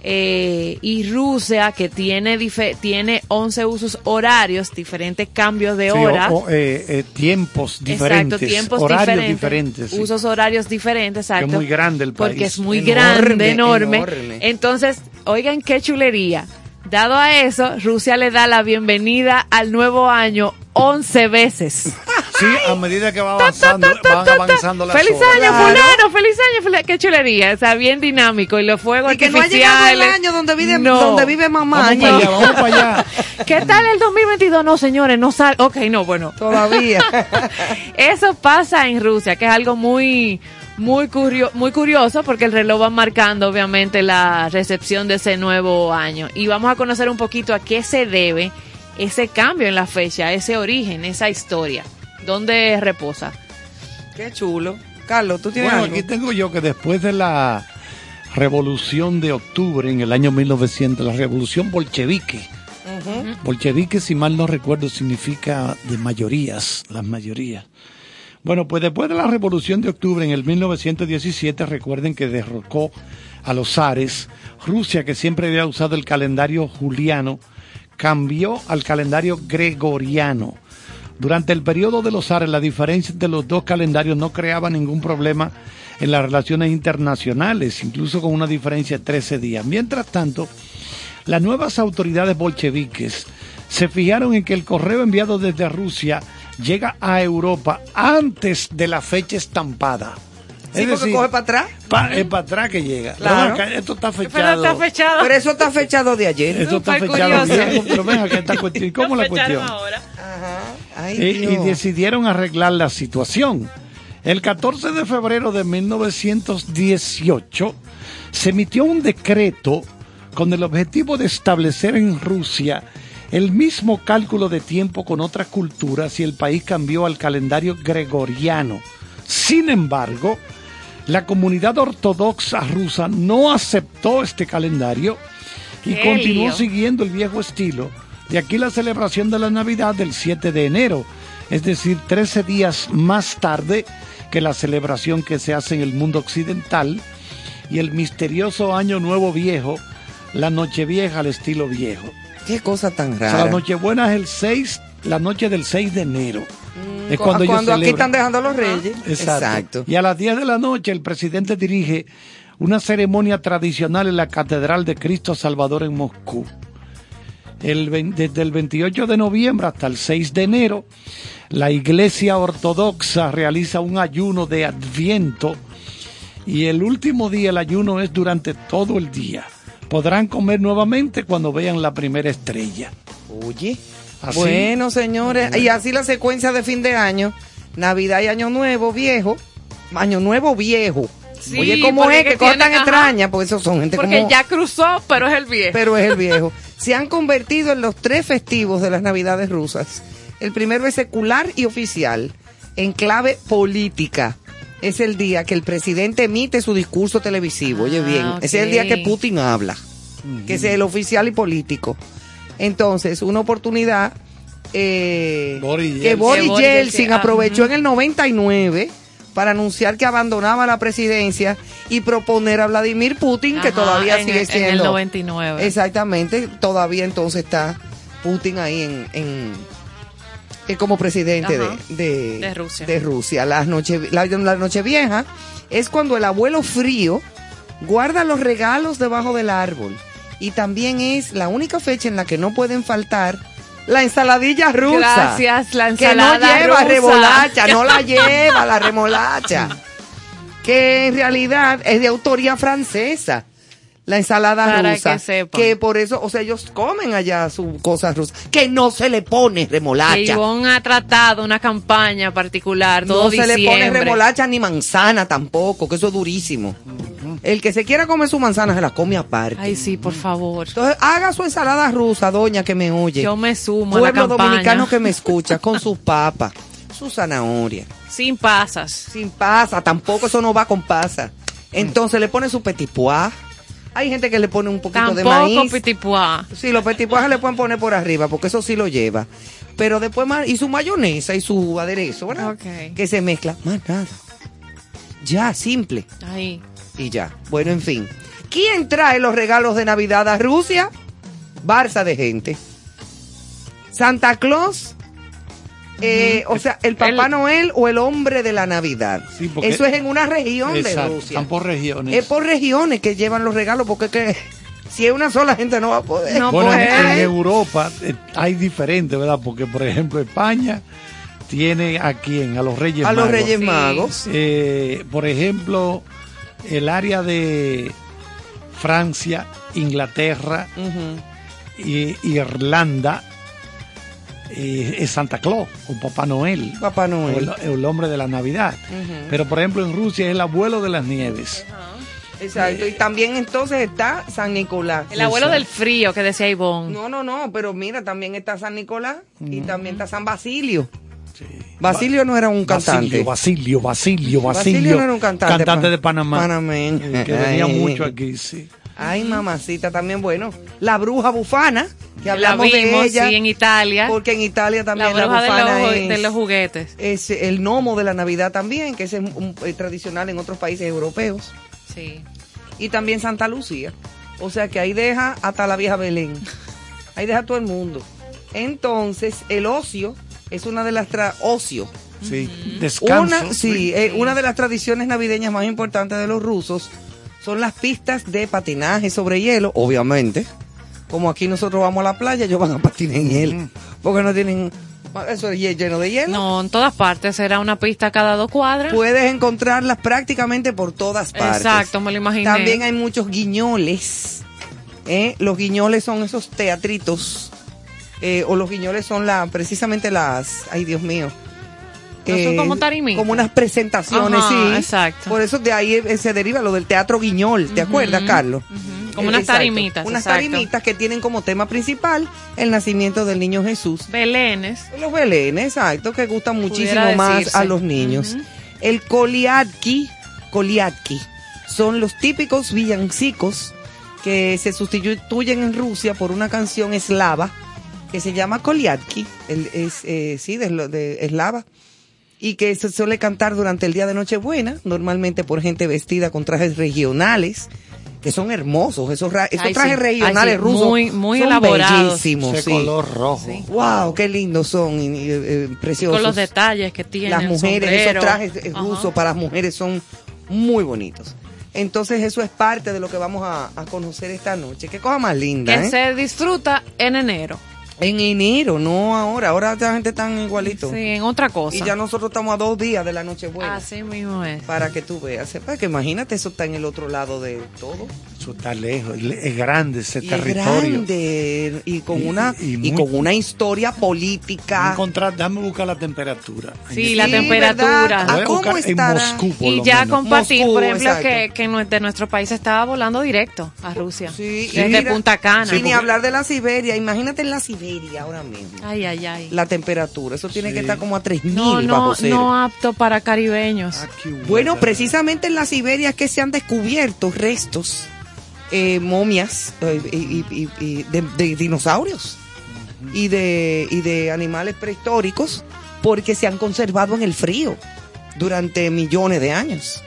Eh, y Rusia, que tiene, tiene 11 usos horarios, diferentes cambios de Sí, hora. o- o, eh, eh, tiempos diferentes, Exacto, tiempos horarios diferentes, diferentes. sí. usos horarios diferentes, Que es exacto. muy grande el país. Porque es muy Enorme, grande, enorme. enorme. Entonces, oigan qué chulería. Dado a eso, Rusia le da la bienvenida al nuevo año 11 veces. Sí, a medida que va avanzando, van avanzando las ¡Feliz horas. año, Claro. fulano! ¡Feliz año! feliz- ¡Qué chulería! O sea, bien dinámico. Y los fuegos y que no ha llegado el año donde vive, No. donde vive mamá. Vamos para allá, vamos para allá. ¿Qué tal el 2022? No, señores, no sale. Ok, no, bueno. Todavía. Eso pasa en Rusia, que es algo muy, muy, curio- muy curioso porque el reloj va marcando obviamente la recepción de ese nuevo año. Y vamos a conocer un poquito a qué se debe ese cambio en la fecha, ese origen, esa historia. ¿Dónde reposa? Qué chulo. Carlos, tú tienes Bueno, algo? aquí tengo yo que después de la revolución de octubre en el año 1900, la revolución bolchevique, bolchevique si mal no recuerdo significa de mayorías, las mayorías. Bueno, pues después de la revolución de octubre en el 1917, recuerden que derrocó a los zares, Rusia que siempre había usado el calendario juliano, cambió al calendario gregoriano. Durante el periodo de los zares, la diferencia entre los dos calendarios no creaba ningún problema en las relaciones internacionales, incluso con una diferencia de 13 días. Mientras tanto, las nuevas autoridades bolcheviques se fijaron en que el correo enviado desde Rusia llega a Europa antes de la fecha estampada. Sí, porque coge para atrás. pa- es para atrás que llega. Claro. Pero acá, esto está Pero fechado. está fechado. Pero eso está fechado de ayer. Esto está fechado curioso. bien, pero ven acá esta cuestión. ¿Cómo la cuestión? ahora. Ay, y, y Dios. decidieron arreglar la situación. El 14 de febrero de 1918 se emitió un decreto con el objetivo de establecer en Rusia el mismo cálculo de tiempo con otras culturas y el país cambió al calendario gregoriano. Sin embargo, la comunidad ortodoxa rusa no aceptó este calendario y Qué continuó lío. siguiendo el viejo estilo. De aquí la celebración de la Navidad del 7 de enero, es decir, 13 días más tarde que la celebración que se hace en el mundo occidental y el misterioso Año Nuevo Viejo, la Nochevieja al estilo viejo. Qué cosa tan O sea, rara. la Nochebuena es el 6 la noche del 6 de enero. Mm, es cuando, cuando aquí están dejando los reyes. Exacto. Y a las 10 de la noche el presidente dirige una ceremonia tradicional en la Catedral de Cristo Salvador en Moscú. El, desde el 28 de noviembre hasta el 6 de enero, la Iglesia Ortodoxa realiza un ayuno de Adviento y el último día el ayuno es durante todo el día. Podrán comer nuevamente cuando vean la primera estrella. Oye, bueno señores, y así la secuencia de fin de año, Navidad y Año Nuevo viejo, Año Nuevo viejo. Oye, ¿cómo es? Que cortan extraña, porque esos son gente porque ya cruzó, pero es el viejo. Pero es el viejo. Se han convertido en los tres festivos de las Navidades rusas. El primero es secular y oficial, en clave política. Es el día que el presidente emite su discurso televisivo. Oye, bien, ah, ese es el día que Putin habla, que es el oficial y político. Entonces, una oportunidad eh, que Boris Yeltsin aprovechó en el 99 para anunciar que abandonaba la presidencia y proponer a Vladimir Putin, que todavía sigue siendo. En el 99. Exactamente, todavía entonces está Putin ahí en, en eh, como presidente de, de, Rusia. De Rusia. Las noche, la, la noche vieja es cuando el abuelo frío guarda los regalos debajo del árbol. Y también es la única fecha en la que no pueden faltar la ensaladilla rusa. Gracias, la ensalada Que no lleva remolacha, no la lleva la remolacha. Que en realidad es de autoría francesa la ensalada rusa. Que, por eso, o sea, ellos comen allá sus cosas rusas. Que no se le pone remolacha. Ivonne ha tratado una campaña particular. no se le pone remolacha ni manzana tampoco, que eso es durísimo. El que se quiera comer su manzana se la come aparte. Ay, sí, por favor. Entonces, haga su ensalada rusa, doña, que me oye. Yo me sumo a la campaña. dominicano que me escucha, con sus papas, su zanahoria. Sin pasas. Sin pasas, tampoco eso no va con pasas. Entonces le pone su petit pois hay gente que le pone un poquito de maíz. Pois. Sí, los se le pueden poner por arriba, porque eso sí lo lleva. Pero después y su mayonesa y su aderezo, ¿verdad? Que se mezcla. Más nada. Ya, simple. Ahí. Y ya. Bueno, en fin. ¿Quién trae los regalos de Navidad a Rusia? Barça de gente. Santa Claus eh, o sea, el Papá Noel o el hombre de la Navidad. Eso es en una región de Rusia. Están por regiones. Es por regiones que llevan los regalos, porque que, si es una sola gente no va a poder. bueno, En, Europa eh, hay diferentes, ¿verdad? Porque, por ejemplo, España tiene a quién? A los Reyes Magos. A los Reyes Magos. Eh, por ejemplo, el área de Francia, Inglaterra y Irlanda es Santa Claus o Papá Noel. Papá Noel. el, hombre de la Navidad. Pero por ejemplo en Rusia es el abuelo de las nieves. Exacto, y también entonces está San Nicolás. El abuelo del frío que decía Ivonne. No, no, no, pero mira, también está San Nicolás y también está San Basilio. Basilio no era un cantante. Basilio, Basilio, Basilio. Basilio no era un cantante. Cantante de Panamá. Panameño. Que venía mucho aquí, sí. Ay, mamacita, también bueno. La bruja bufana, que hablamos de ella. Sí, en Italia. Porque en Italia también la, bufana de los, es, de los juguetes. Es el gnomo de la Navidad también, que es un, eh, tradicional en otros países europeos. Sí. Y también Santa Lucía. O sea que ahí deja hasta la vieja Belén. Ahí deja todo el mundo. Entonces, el ocio es una de las tra ocio. Sí, descanso. Una, sí, eh, una de las tradiciones navideñas más importantes de los rusos son las pistas de patinaje sobre hielo, obviamente. Como aquí nosotros vamos a la playa, ellos van a patinar en hielo. Porque no tienen eso es lleno de hielo. No, en todas partes será una pista cada dos cuadras. Puedes encontrarlas prácticamente por todas partes. Exacto, me lo imaginé. También hay muchos guiñoles. ¿eh? Los guiñoles son esos teatritos. Eh, o los guiñoles son la, precisamente las. Ay, Dios mío son como Como unas presentaciones, sí. Exacto. Por eso de ahí eh, se deriva lo del teatro guiñol, ¿te acuerdas, Carlos? Como unas tarimitas. Unas tarimitas que tienen como tema principal el nacimiento del niño Jesús. Belenes. Los belenes, exacto, que gustan muchísimo más a los niños. El koliatki, koliatki, son los típicos villancicos que se sustituyen en Rusia por una canción eslava que se llama Koliatki, es, eh, sí, de, de eslava y que se suele cantar durante el día de Nochebuena, normalmente por gente vestida con trajes regionales. que son hermosos, esos, esos trajes regionales rusos. Muy, muy elaborados. Bellísimos, Ese color rojo. Wow, qué lindos son, y, eh, preciosos. Con los detalles que tienen. Las mujeres, esos trajes rusos para las mujeres son muy bonitos. Entonces eso es parte de lo que vamos a, conocer esta noche. Qué cosa más linda. Que ¿eh? se disfruta en enero. En enero, no ahora. Ahora la gente está igualito. Sí, en otra cosa. Y ya nosotros estamos a dos días de la Nochebuena. Así mismo es. Para que tú veas. Sepa que imagínate, eso está en el otro lado de todo. Eso está lejos. Es grande ese territorio. Es grande. Y con, una, y, con una historia política. Encontrar, déjame buscar la temperatura. Sí, la temperatura. ¿A cómo en Moscú, y ya compartir, por ejemplo, que, que de nuestro país estaba volando directo a Rusia. Sí, desde Punta Cana. Y ni hablar de la Siberia. Imagínate en la Siberia ahora mismo. Ay, ay, ay. La temperatura, eso tiene que estar como a 3000 no, no, bajo cero. No apto para caribeños. Ah, bueno, precisamente en la Siberia que se han descubierto restos, eh, momias eh, y, de, dinosaurios y, de, y de animales prehistóricos porque se han conservado en el frío durante millones de años.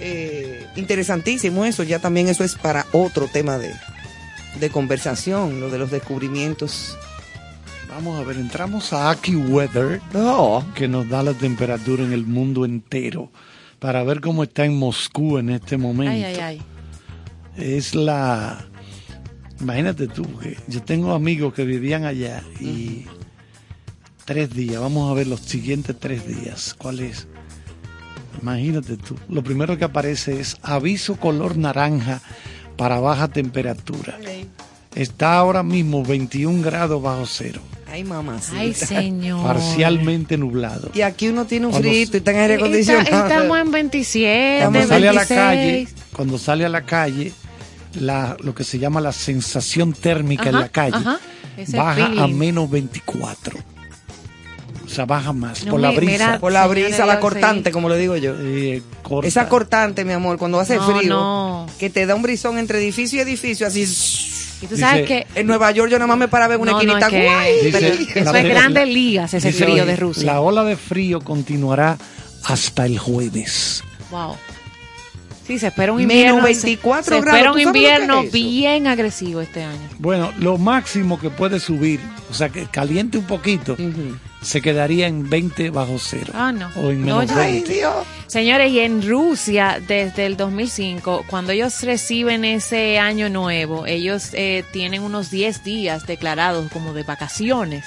Eh, interesantísimo eso, ya también eso es para otro tema de, de conversación, lo de los descubrimientos. Vamos a ver, entramos a AccuWeather, oh. que nos da la temperatura en el mundo entero, para ver cómo está en Moscú en este momento. Ay, ay, ay. Es la... Imagínate tú, que yo tengo amigos que vivían allá y tres días, vamos a ver los siguientes tres días, ¿cuál es? Imagínate tú, lo primero que aparece es aviso color naranja para baja temperatura. Está ahora mismo 21 grados bajo cero. Ay, mamá. Ay, señor. Parcialmente nublado. Y aquí uno tiene un frío y está en aire acondicionado. estamos en 27, cuando 26. sale a la calle, cuando sale a la calle, la, lo que se llama la sensación térmica en la calle baja a menos 24. O sea, baja más por la brisa. por la brisa, la cortante, como le digo yo. Esa cortante, mi amor, cuando hace frío, que te da un brisón entre edificio y edificio, así. Y tú sabes que en Nueva York yo nada más me paraba en una esquinita. eso es grandes ligas, ese frío de Rusia. La ola de frío continuará hasta el jueves. Wow. Sí, se espera un invierno. Menos 24 se, grados. espera un invierno bien agresivo este año. Bueno, lo máximo que puede subir, o sea, que caliente un poquito, se quedaría en 20 bajo cero. Ah, no. O en menos 20. Señores, y en Rusia, desde el 2005, cuando ellos reciben ese año nuevo, ellos eh, tienen unos 10 días declarados como de vacaciones.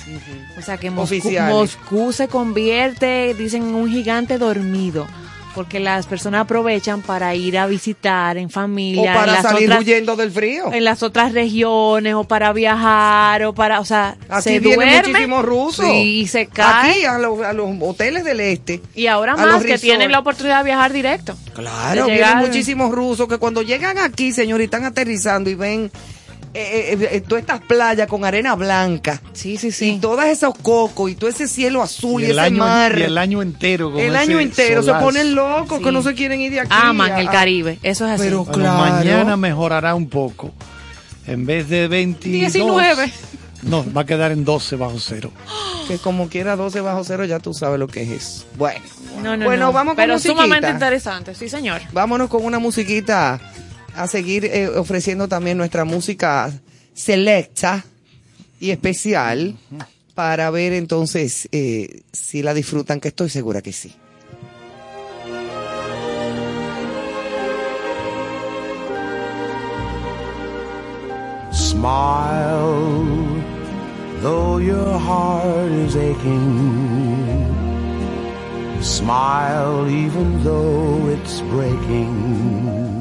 O sea que Moscú, Moscú se convierte, dicen, en un gigante dormido porque las personas aprovechan para ir a visitar en familia. O para salir huyendo del frío. En las otras regiones, o para viajar, o para, o sea, se duerme. muchísimos rusos. y se cae. Aquí, a, los, hoteles del este. Y ahora más, que tienen la oportunidad de viajar directo. Claro, vienen muchísimos rusos que cuando llegan aquí, señor, y están aterrizando y ven eh, eh, eh, todas estas playas con arena blanca. Sí, sí, sí. Y todos esos cocos y todo ese cielo azul y, ese año, mar. Y el año entero. el año entero. Se ponen locos que no se quieren ir de aquí. Aman el Caribe. Eso es así. Pero claro. mañana mejorará un poco. En vez de 22. 19. No, va a quedar en 12 bajo cero. Que como quiera 12 bajo cero ya tú sabes lo que es eso. Bueno. No, no, bueno, vamos con Pero sumamente interesante, sí señor. Vámonos con una musiquita a seguir eh, ofreciendo también nuestra música selecta y especial para ver entonces eh, si la disfrutan, que estoy segura que sí. Smile, though your heart is aching. Smile, even though it's breaking.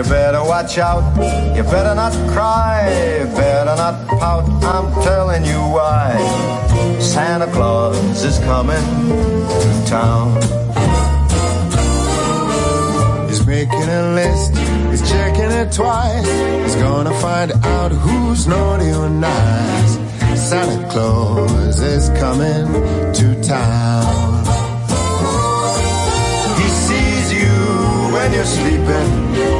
You better watch out, you better not cry, better not pout, I'm telling you why. Santa Claus is coming to town. He's making a list, he's checking it twice. He's gonna find out who's naughty or nice. Santa Claus is coming to town. He sees you when you're sleeping.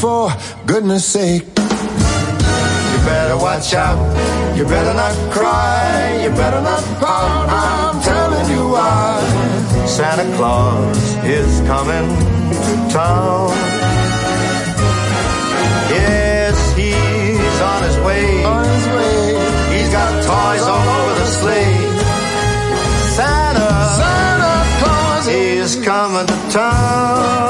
For goodness sake. You better watch out. You better not cry. You better not pout. I'm telling you why. Santa Claus is coming to town. Yes, he's on his way. On his way. He's got toys all over the sleigh. Santa, Santa Claus is coming to town.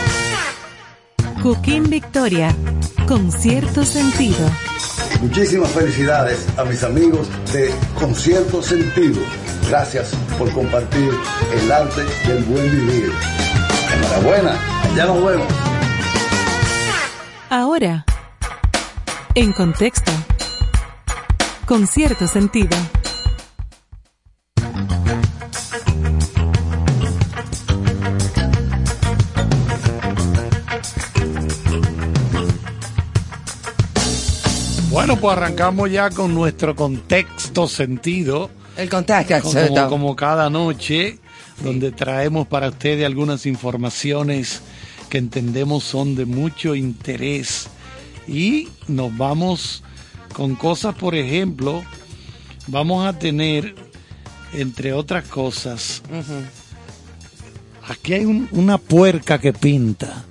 Cooking Victoria, con cierto sentido. Muchísimas felicidades a mis amigos de Concierto Sentido. Gracias por compartir el arte del buen vivir. Enhorabuena, ya nos vemos. Ahora, en contexto, con cierto sentido. Bueno, pues arrancamos ya con nuestro contexto sentido. El contexto. Como, como cada noche, donde traemos para ustedes algunas informaciones que entendemos son de mucho interés. Y nos vamos con cosas, por ejemplo, vamos a tener, entre otras cosas, aquí hay una puerca que pinta.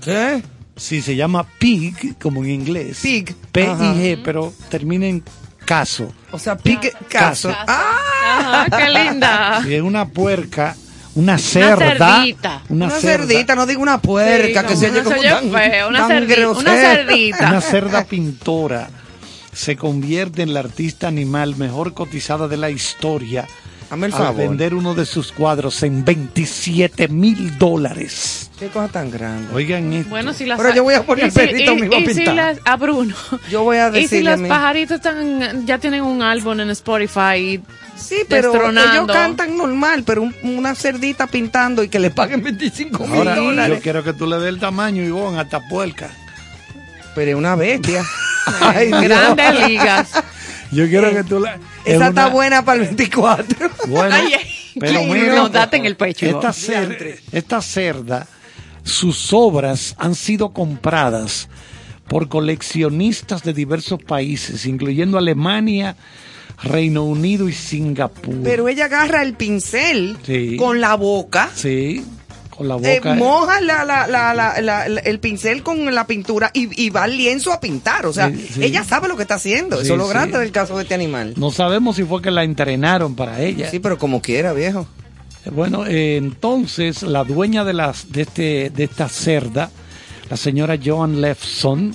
¿Qué? Sí, se llama pig, como en inglés. Pig. P-I-G, pero termina en caso. O sea, pig, caso. caso. ¡Ah! ¡Qué linda! Sí, es una puerca una cerda. Una cerdita. Una, cerdita, no digo una puerca, Sí, que no, se oye eso como oye tan, feo, una tan cerdi- una cerdita. Una cerda pintora se convierte en la artista animal mejor cotizada de la historia Hazme el al favor. vender uno de sus cuadros en 27 mil dólares. Qué cosa tan grande. Oigan esto. Bueno, si las Pero yo voy a poner y el si- perrito y- a y si pintar. las- a Bruno. Yo voy a Y si decirle a los mí. pajaritos están, ya tienen un álbum en Spotify. Sí, pero ellos cantan normal, pero un- una cerdita pintando y que le paguen 25 mil Ahora, yo dólares. quiero que tú le des el tamaño, Ivonne, hasta puerca. Pero es una bestia. Ay. Grandes ligas. Yo quiero que tú la... es Esa está buena para el 24. Bueno, Ay, ay, pero mira, no, date en el pecho. Esta, cer- esta cerda, sus obras han sido compradas por coleccionistas de diversos países, incluyendo Alemania, Reino Unido y Singapur. Pero ella agarra el pincel Sí. con la boca. sí, con la eh, boca. moja la- la- la- la- la- la- el pincel con la pintura y, y va al lienzo a pintar. O sea, Sí, sí. ella sabe lo que está haciendo. Sí, Eso es lo grande del caso de este animal. no sabemos si fue que la entrenaron para ella. Sí, pero como quiera, viejo. Bueno, eh, entonces la dueña de, las, de, este, de esta cerda, la señora Joan Lefson,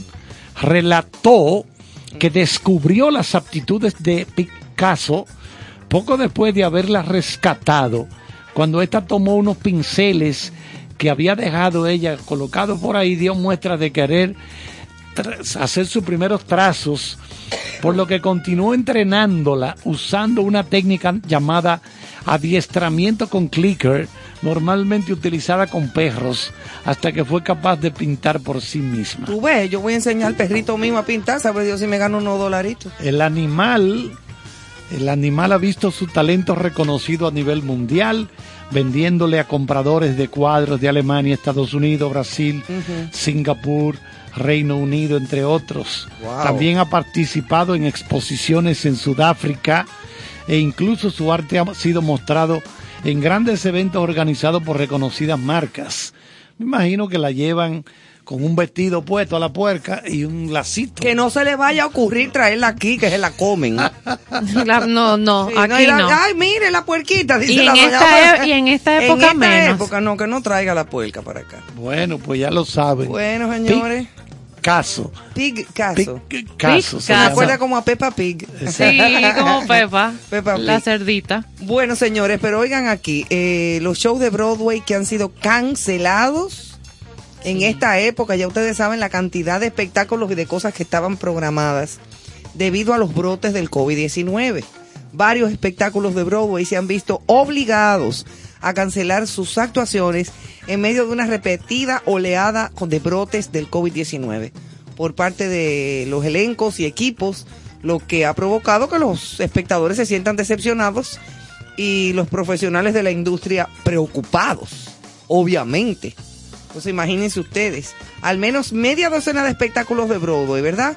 relató que descubrió las aptitudes de Picasso poco después de haberla rescatado, cuando ésta tomó unos pinceles que había dejado ella colocados por ahí, dio muestras de querer hacer sus primeros trazos, por lo que continuó entrenándola usando una técnica llamada adiestramiento con clicker, normalmente utilizada con perros, hasta que fue capaz de pintar por sí misma. Tú ves, yo voy a enseñar al perrito mío a pintar, sabe Dios si me gano unos dolaritos. El animal, el animal ha visto su talento reconocido a nivel mundial, vendiéndole a compradores de cuadros de Alemania, Estados Unidos, Brasil, Singapur, Reino Unido, entre otros. Wow. También ha participado en exposiciones en Sudáfrica e incluso su arte ha sido mostrado en grandes eventos organizados por reconocidas marcas. Me imagino que la llevan con un vestido puesto a la puerca y un lacito. Que no se le vaya a ocurrir traerla aquí, que se la comen. La- no, no, Sí, aquí y la- no. Ay, mire la puerquita, dice Y la en doña esta e- y en esta En época esta menos. época no, que no traiga la puerca para acá. Bueno, pues ya lo saben. Bueno, señores. Caso. Pig caso. Pig caso. Pig se Me acuerda como a Peppa Pig. Sí, como Pepa. Peppa la cerdita. Bueno, señores, pero oigan aquí, eh, los shows de Broadway que han sido cancelados en esta época, ya ustedes saben la cantidad de espectáculos y de cosas que estaban programadas debido a los brotes del COVID-19. Varios espectáculos de Broadway se han visto obligados a cancelar sus actuaciones en medio de una repetida oleada de brotes del COVID-19 por parte de los elencos y equipos, lo que ha provocado que los espectadores se sientan decepcionados y los profesionales de la industria preocupados, obviamente. Entonces imagínense ustedes, al menos media docena de espectáculos de Broadway, ¿verdad?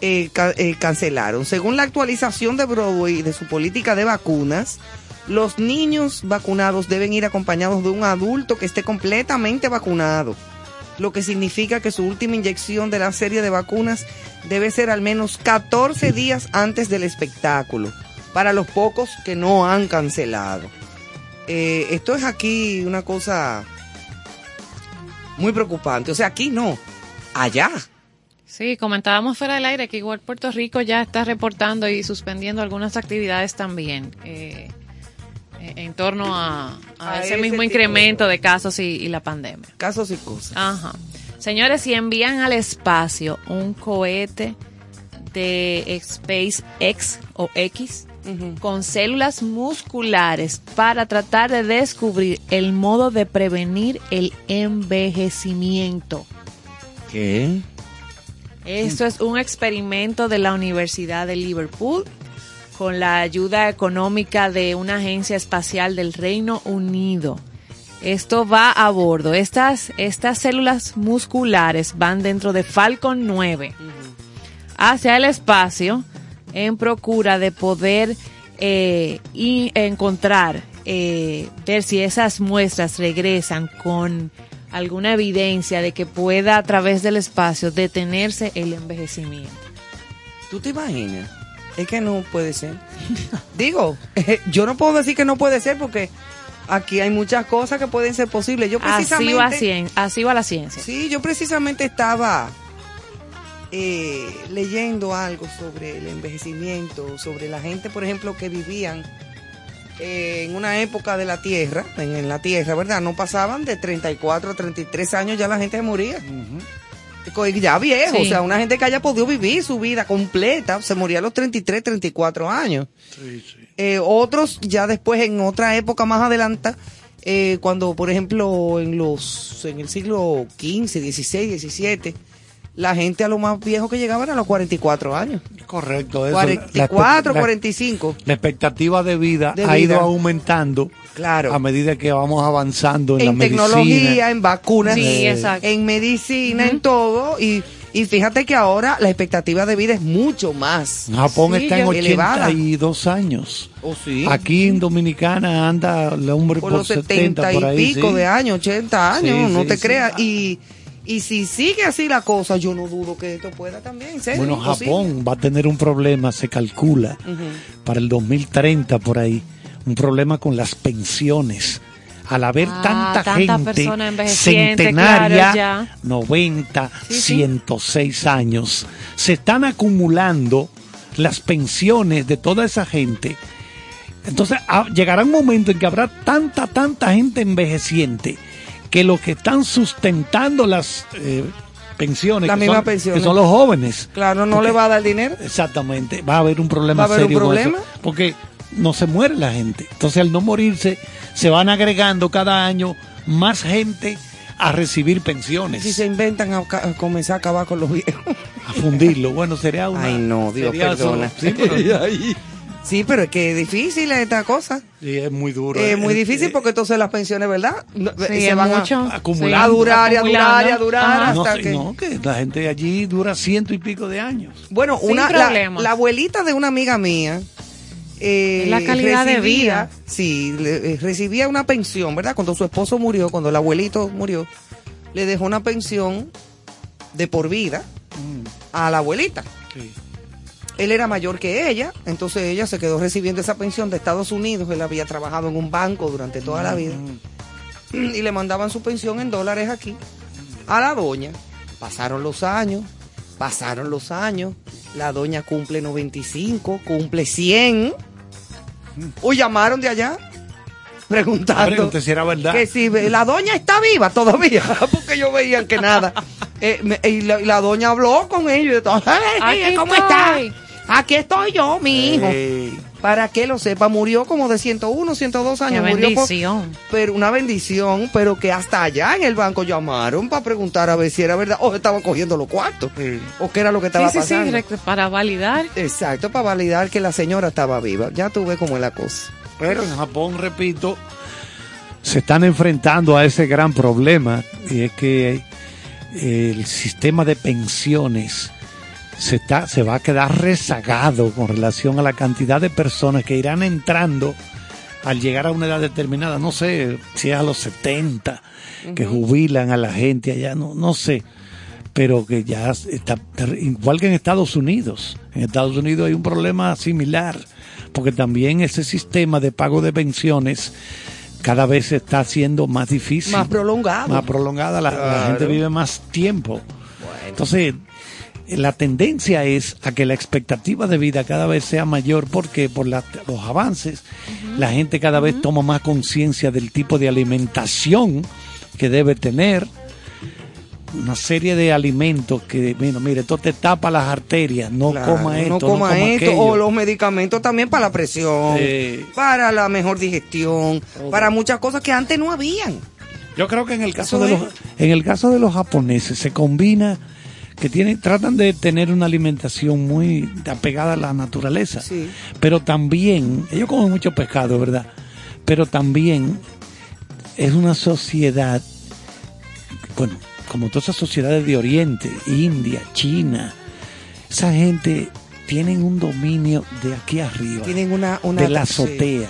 Eh, eh, cancelaron. Según la actualización de Broadway de su política de vacunas, los niños vacunados deben ir acompañados de un adulto que esté completamente vacunado, lo que significa que su última inyección de la serie de vacunas debe ser al menos 14 días antes del espectáculo, para los pocos que no han cancelado. Eh, esto es aquí una cosa muy preocupante. O sea, aquí no, allá. Sí, comentábamos fuera del aire que igual Puerto Rico ya está reportando y suspendiendo algunas actividades también eh, eh, en torno a, a A ese ese mismo incremento de casos y, y la pandemia. Casos y cosas. Ajá. Señores, si envían al espacio un cohete de SpaceX o X con células musculares para tratar de descubrir el modo de prevenir el envejecimiento. ¿Qué? Esto es un experimento de la Universidad de Liverpool con la ayuda económica de una agencia espacial del Reino Unido. Esto va a bordo. Estas, estas células musculares van dentro de Falcon 9 hacia el espacio en procura de poder eh, y encontrar, eh, ver si esas muestras regresan con alguna evidencia de que pueda a través del espacio detenerse el envejecimiento. ¿Tú te imaginas? Es que no puede ser. Digo, yo no puedo decir que no puede ser porque aquí hay muchas cosas que pueden ser posibles. Yo precisamente, así, va, así va la ciencia. Sí, yo precisamente estaba eh, leyendo algo sobre el envejecimiento, sobre la gente, por ejemplo, que vivían eh, en una época de la Tierra, en, la Tierra, ¿verdad? No pasaban de 34 a 33 años, ya la gente moría. Ya viejo, o sea, una gente que haya podido vivir su vida completa, se moría a los 33, 34 años. Eh, otros ya después en otra época más adelante, cuando por ejemplo en los en el siglo XV, XVI, XVII, la gente a lo más viejo que llegaba era a los 44 años. Correcto, eso. 44, 45. La expectativa de vida, ha ido aumentando claro. a medida que vamos avanzando en, en la tecnología, en vacunas, en medicina, en todo. Y, y fíjate que ahora la expectativa de vida es mucho más. Japón está en 82 años. Oh, sí. Aquí en Dominicana anda el hombre por, los 70, y pico de años, 80 años, no te creas. Y y si sigue así la cosa, yo no dudo que esto pueda también ser. Bueno, Japón va a tener un problema, se calcula, para el 2030 por ahí, un problema con las pensiones. Al haber ah, tanta, gente centenaria, 90, 106 años, se están acumulando las pensiones de toda esa gente. Entonces ah, llegará un momento en que habrá tanta, tanta gente envejeciente que los que están sustentando las eh, pensiones, la que, misma son, pensiones. que son los jóvenes. Claro, no le va a dar dinero. Exactamente, va a haber un problema ¿Va a haber serio un problema? porque no se muere la gente. Entonces, al no morirse, se van agregando cada año más gente a recibir pensiones. Si se inventan a, comenzar a acabar con los viejos. A fundirlo. Bueno, sería una. Ay, no, Dios perdona. sí, pero, Sí, pero es que es difícil esta cosa. Sí, es muy duro. Es muy difícil porque entonces las pensiones, ¿verdad? se van mucho, a, acumular, a durar, y a durar, y a durar hasta no, que... No, que la gente allí dura ciento y pico de años. Bueno, una, la, abuelita de una amiga mía... Eh, la calidad de vida. Sí, eh, recibía una pensión, ¿verdad? Cuando su esposo murió, cuando el abuelito murió, le dejó una pensión de por vida mm. a la abuelita. Sí él era mayor que ella, entonces ella se quedó recibiendo esa pensión de Estados Unidos, él había trabajado en un banco durante toda la vida y le mandaban su pensión en dólares aquí a la doña. Pasaron los años, pasaron los años, la doña cumple 95, cumple 100. O llamaron de allá preguntando si era verdad. que si la doña está viva todavía, porque yo veía que nada. Eh, y, la, doña habló con ellos y todo, ¿cómo está? Aquí estoy yo, mi hijo. Para que lo sepa, murió como de 101, 102 años. Qué bendición. pero una bendición, pero que hasta allá en el banco llamaron para preguntar a ver si era verdad o estaban cogiendo los cuartos. O qué era lo que estaba sí, pasando. Sí, para validar. Exacto, para validar que la señora estaba viva. Ya tuve como es la cosa. Pero en Japón, repito, se están enfrentando a ese gran problema y es que el sistema de pensiones se, está, se va a quedar rezagado con relación a la cantidad de personas que irán entrando al llegar a una edad determinada. No sé si es a los 70 que jubilan a la gente allá, no, no sé. Pero que ya está, igual que en Estados Unidos. En Estados Unidos hay un problema similar, porque también ese sistema de pago de pensiones cada vez se está haciendo más difícil. Más prolongado. Más prolongada, la, gente vive más tiempo. Entonces, la tendencia es a que la expectativa de vida cada vez sea mayor porque por los avances la gente cada vez toma más conciencia del tipo de alimentación que debe tener. Una serie de alimentos que, bueno, mire, esto te tapa las arterias, no coma esto, no coma, esto, o los medicamentos también para la presión, para la mejor digestión, para muchas cosas que antes no habían. Yo creo que en el caso de los, en el caso de los japoneses se combina que tienen, tratan de tener una alimentación muy apegada a la naturaleza. Sí. Pero también, ellos comen mucho pescado, ¿verdad? Pero también es una sociedad, bueno, como todas esas sociedades de Oriente, India, China, esa gente tienen un dominio de aquí arriba. Tienen una, una de la sí.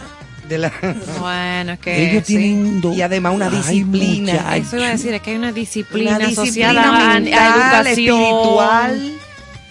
De la... Bueno, es que Ellos sí. tienen do- Y además una Ay, disciplina. muchacho. Eso iba a decir, es que hay una disciplina, Una disciplina asociada a- mental, a, educación. espiritual.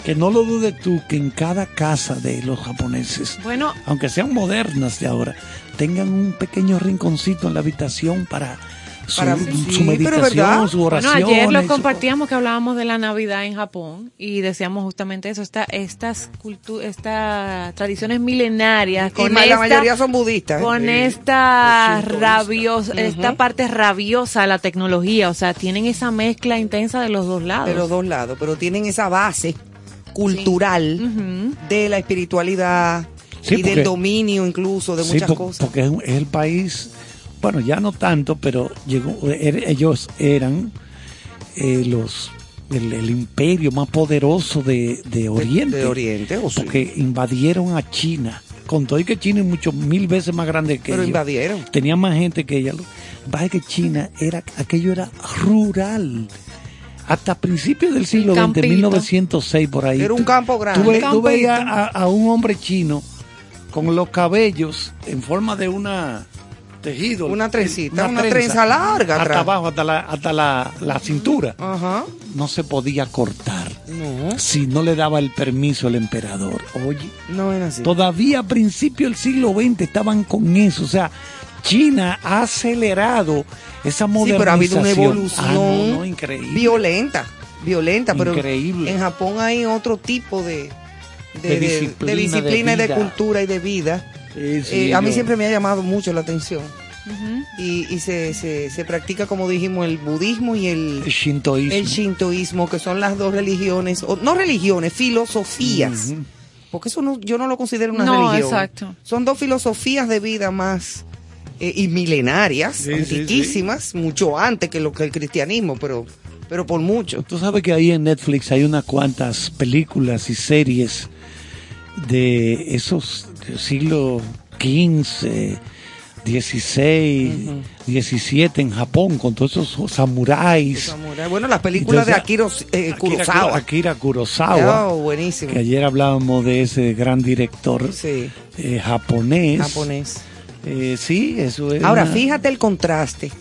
Que no lo dudes tú que en cada casa de los japoneses, Bueno, aunque sean modernas de ahora, tengan un pequeño rinconcito en la habitación para su, Para- su sí, pero meditación, ¿verdad? su Bueno, oración. ayer lo compartíamos que hablábamos de la Navidad en Japón y decíamos justamente eso, esta, estas cultu- estas tradiciones milenarias Y con esta, la mayoría son budistas. ¿eh? con Sí. esta rabiosa, esta parte rabiosa de la tecnología, o sea, tienen esa mezcla intensa de los dos lados. de los dos lados, pero tienen esa base cultural de la espiritualidad Sí, y porque- del dominio incluso de Sí, muchas cosas. porque es, un- es el país, bueno, ya no tanto, pero llegó, er- ellos eran eh, los el, el imperio más poderoso de, de Oriente. de Oriente, o sí. Porque invadieron a China. Con todo y que China es mucho mil veces más grande que Pero ellos. invadieron. Tenía más gente que ella. Pasa que China era, aquello era rural. Hasta principios del siglo XX, campito. 1906 por ahí. Era un campo grande. Tú, ve- tú Campito. veías a, a un hombre chino con los cabellos en forma de una tejido. Una trencita, una trenza larga Hasta atrás. abajo, hasta la, hasta la, la cintura. Ajá. No se podía cortar No, si no le daba el permiso el emperador. Oye, no era así. todavía a principios del siglo XX estaban con eso. O sea, China ha acelerado esa Sí, modernización. pero ha habido una evolución Ah, no, no, increíble. violenta, violenta, pero Increíble. en Japón hay otro tipo de, de, De de- de disciplina, y de cultura y de vida. Sí, sí, Eh, a mí yo- siempre me ha llamado mucho la atención. Y, y se, se, se practica, como dijimos, el budismo y el, el shintoísmo. el shintoísmo, que son las dos religiones, o no religiones, filosofías. Porque eso no, yo no lo considero una No, religión. exacto. Son dos filosofías de vida más eh, y milenarias, Sí, sí, antiquísimas, mucho antes que lo que el cristianismo, pero, pero por mucho. Tú sabes que ahí en Netflix hay unas cuantas películas y series de esos del siglo XV, XVI, XVII en Japón, con todos esos samuráis. Samurai. Bueno, las películas Entonces, de Akira eh, Kurosawa. Akira Kurosawa. Oh, buenísimo. Que ayer hablábamos de ese gran director Sí, eh, japonés. japonés. Eh, sí, eso es. Ahora, una- fíjate el contraste.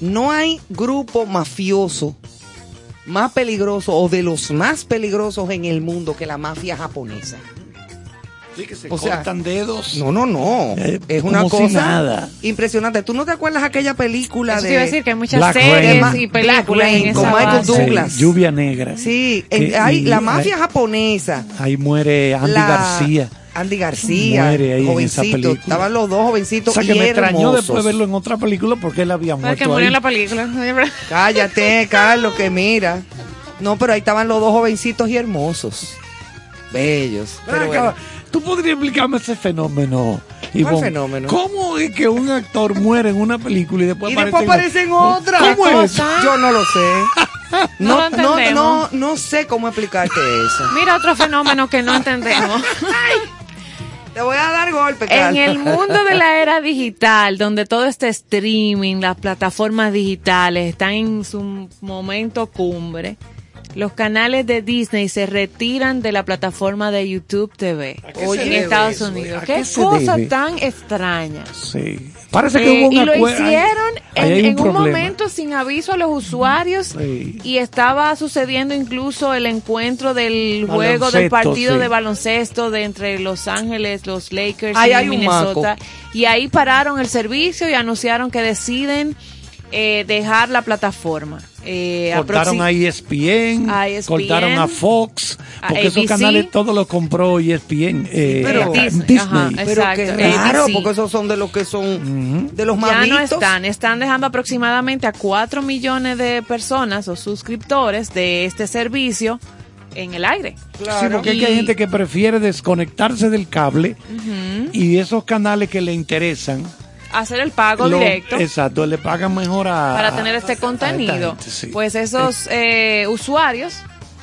No hay grupo mafioso más peligroso o de los más peligrosos en el mundo que la mafia japonesa. Sí, que se o sea, cortan dedos. No, no, no. Eh, es una si cosa nada. impresionante. ¿Tú no te acuerdas aquella película Eso de te iba a decir que hay muchas Black series Rain. y Black películas Rain en con esa Michael base. Douglas. Sí, lluvia negra. Sí, en- hay y- la mafia japonesa. Ahí muere Andy la- García. Andy García, Muere ahí en esa jovencito. película. Estaban los dos O jovencitos sea que y me extrañó después verlo en otra película porque él había muerto murió ahí. en la película. Cállate, Carlos, que mira. No, pero ahí estaban los dos jovencitos y hermosos. Bellos. Pero bueno. ¿Tú podrías explicarme ese fenómeno? Ivonne? fenómeno? ¿Cómo es que un actor muere en una película y después Y aparece después aparece en otra. ¿Cómo es? cosa. Yo no lo sé. No No, no, no, sé cómo explicarte eso. Mira otro fenómeno que no entendemos. Te voy a dar golpe, En el mundo de la era digital, donde todo este streaming, las plataformas digitales están en su momento cumbre, los canales de Disney se retiran de la plataforma de YouTube TV se en Estados eso? Unidos. ¿A Qué, cosa debe? tan extraña. Sí. Parece que Eh, hubo un y lo hicieron en, hay en un momento sin aviso a los usuarios Sí. y estaba sucediendo incluso el encuentro del juego del partido sí. de baloncesto de entre Los Ángeles, los Lakers Ahí y hay un Minnesota. Y ahí pararon el servicio y anunciaron que deciden eh, dejar la plataforma. Eh, Cortaron a E ESPN, A ESPN, cortaron a Fox, a porque esos canales todos los compró E ESPN. eh, pero- Disney. Disney, ajá, Pero raro, porque esos son de los que son de los más ya no están, están dejando aproximadamente a 4 millones de personas o suscriptores de este servicio en el aire. Sí, porque es que hay Y- gente que prefiere desconectarse del cable y esos canales que le interesan. Hacer el pago lo- directo Exacto, le pagan mejor a. para tener este contenido. gente, sí. Pues esos eh, usuarios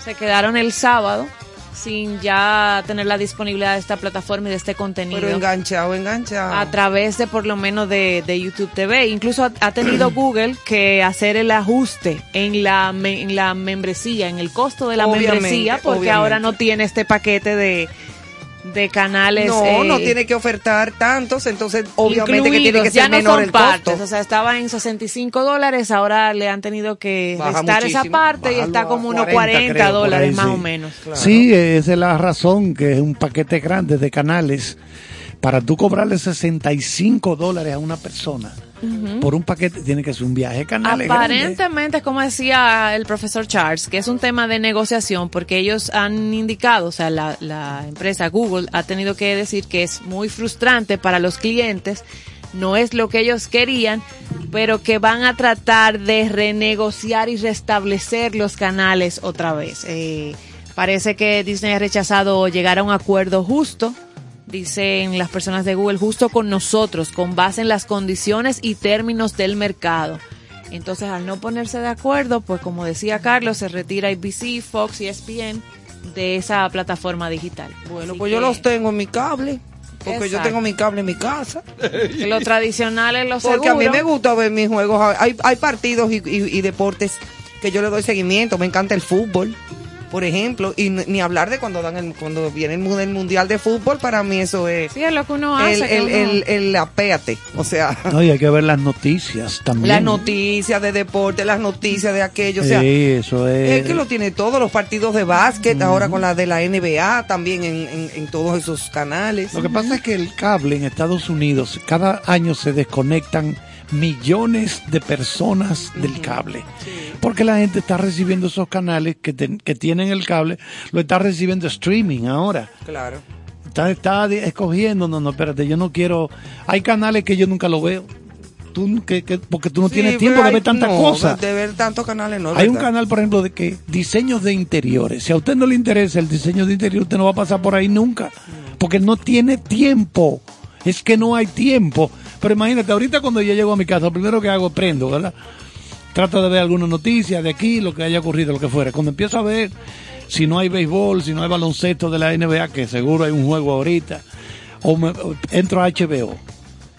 Se quedaron el sábado sin ya tener la disponibilidad de esta plataforma y de este contenido. Pero enganchado, enganchado. A través de por lo menos de, YouTube TV. Incluso ha, tenido Google que hacer el ajuste en la, en la membresía, en el costo de la membresía, porque ahora no tiene este paquete de de canales. No, no eh, tiene que ofertar tantos, entonces obviamente que tiene que ser menor el costo. O sea, estaba en 65 dólares, ahora le han tenido que estar esa parte y está como unos 40, dólares más o menos. Sí, esa es la razón, que es un paquete grande de canales para tú cobrarle 65 dólares a una persona por un paquete, tiene que ser un viaje canal. Aparentemente, es como decía el profesor Charles, que es un tema de negociación, porque ellos han indicado, o sea, la, la empresa Google ha tenido que decir que es muy frustrante para los clientes no es lo que ellos querían, pero que van a tratar de renegociar y restablecer los canales otra vez. Eh, parece que Disney ha rechazado llegar a un acuerdo justo dicen las personas de Google, justo con nosotros, con base en las condiciones y términos del mercado. Entonces, al no ponerse de acuerdo, pues como decía Carlos, se retira ABC, Fox y ESPN de esa plataforma digital. Bueno, pues yo los tengo en mi cable. Porque yo tengo mi cable en mi casa. lo tradicional es lo Porque a mí me gusta ver mis juegos. Hay, hay partidos y deportes que yo le doy seguimiento. Me encanta el fútbol por ejemplo, y ni hablar de cuando dan el, cuando viene el, mundial de fútbol, para mí eso es. Sí, es lo que uno hace. El, el, el, apéate, o sea. No, hay que ver las noticias también. Las noticias de deporte, las noticias de aquello, o sea. Sí, eso es. Es que lo tiene todo, los partidos de básquet, ahora con la de la NBA, también en, en, todos esos canales. Lo que pasa es que el cable en Estados Unidos, cada año se desconectan millones de personas del cable. Porque la gente está recibiendo esos canales que, que tienen el cable, lo está recibiendo streaming ahora. Claro. Está, está escogiendo, no, no, espérate, yo no quiero. Hay canales que yo nunca lo veo. Tú, que, porque tú no tienes tiempo de ver tantas cosas. De ver tantos canales, no. Hay un canal, por ejemplo, de que diseños de interiores. Si a usted no le interesa el diseño de interior, usted no va a pasar por ahí nunca. Porque no tiene tiempo. Es que no hay tiempo. Pero imagínate, ahorita cuando yo llego a mi casa, lo primero que hago es prendo, ¿verdad? Trato de ver alguna noticia de aquí, lo que haya ocurrido, lo que fuera. Cuando empiezo a ver si no hay béisbol, si no hay baloncesto de la NBA, que seguro hay un juego ahorita, o, entro a HBO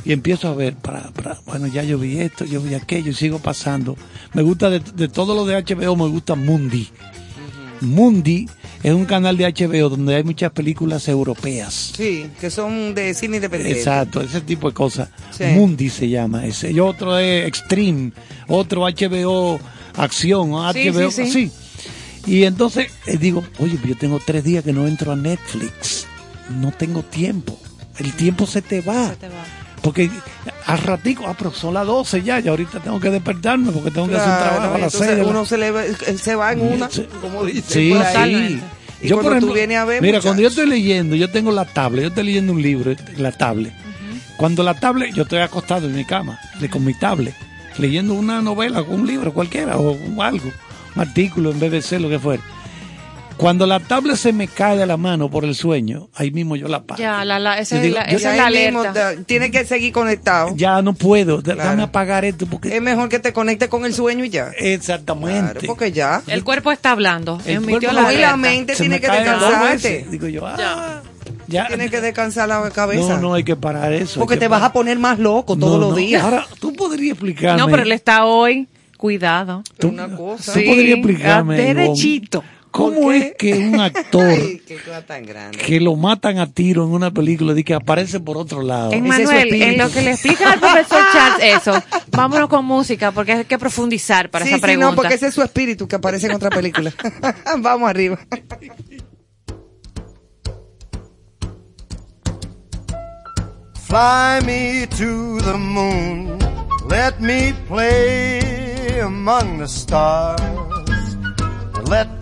y empiezo a ver, para, bueno, ya yo vi esto, yo vi aquello y sigo pasando. Me gusta de, de todo lo de HBO, me gusta Mundi. Mundi es un canal de HBO donde hay muchas películas europeas. Sí, que son de cine independiente. Exacto, ese tipo de cosas. Mundi se llama ese. Y otro es Extreme, otro HBO Acción, HBO, sí, sí, Y entonces eh, digo, oye, yo tengo tres días que no entro a Netflix. No tengo tiempo. El tiempo se te va. Se te va. Porque al ratico, ah, pero son las 12 ya, y ahorita tengo que despertarme porque tengo que hacer un trabajo a las 6. Uno se, le, se va en una, como dice. Sí, sí. yo, por ejemplo, tú a ver, mira, cuando yo estoy leyendo, yo tengo la tablet, yo estoy leyendo un libro, la tablet. Cuando la tablet, yo estoy acostado en mi cama, con mi tablet, leyendo una novela, un libro cualquiera, o algo, un artículo en BBC, lo que fuera cuando la tabla se me cae de la mano por el sueño, ahí mismo yo la apago. Ya, la, la, esa, es, la, esa es la alerta. tiene que seguir conectado. Ya no puedo, déjame apagar esto porque... Es mejor que te conecte con el sueño y ya. Exactamente. porque ya. El cuerpo está hablando. El cuerpo la, y la mente tiene que descansarte. Digo yo, ah, ya. Tiene que descansar la cabeza. No, no hay que parar eso. Porque te vas a poner más loco todos los días. Ahora, tú podrías explicarme. No, pero él está hoy. Cuidado. ¿Tú, una cosa. ¿Tú podrías explicarme. Derechito. ¿Cómo es que un actor que lo matan a tiro en una película y que aparece por otro lado? Manuel, en lo que le explica al profesor Charles eso, vámonos con música porque hay que profundizar para esa pregunta. no, porque ese es su espíritu que aparece en otra película. Vamos arriba. Fly me to the moon, let me play among the stars, let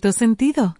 cierto sentido.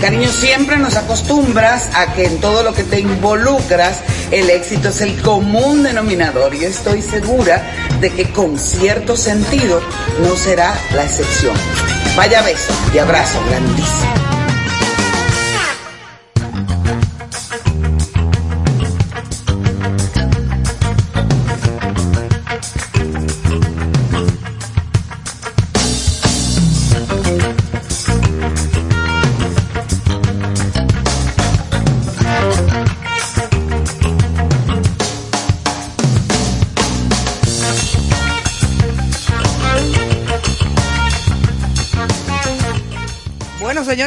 Cariño, siempre nos acostumbras a que en todo lo que te involucras, el éxito es el común denominador y estoy segura de que con cierto sentido no será la excepción. Vaya beso y abrazo grandísimo.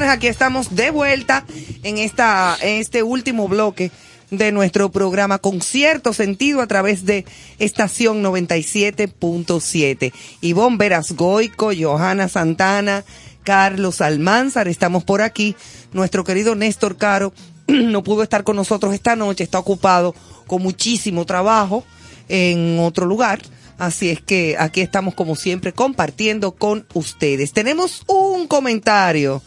Señores, aquí estamos de vuelta en esta, en este último bloque de nuestro programa con cierto sentido a través de estación 97.7. Ivonne Verasgoico, Johanna Santana, Carlos Almanzar, estamos por aquí. Nuestro querido Néstor Caro no pudo estar con nosotros esta noche, está ocupado con muchísimo trabajo en otro lugar. Así es que aquí estamos como siempre compartiendo con ustedes. Tenemos un comentario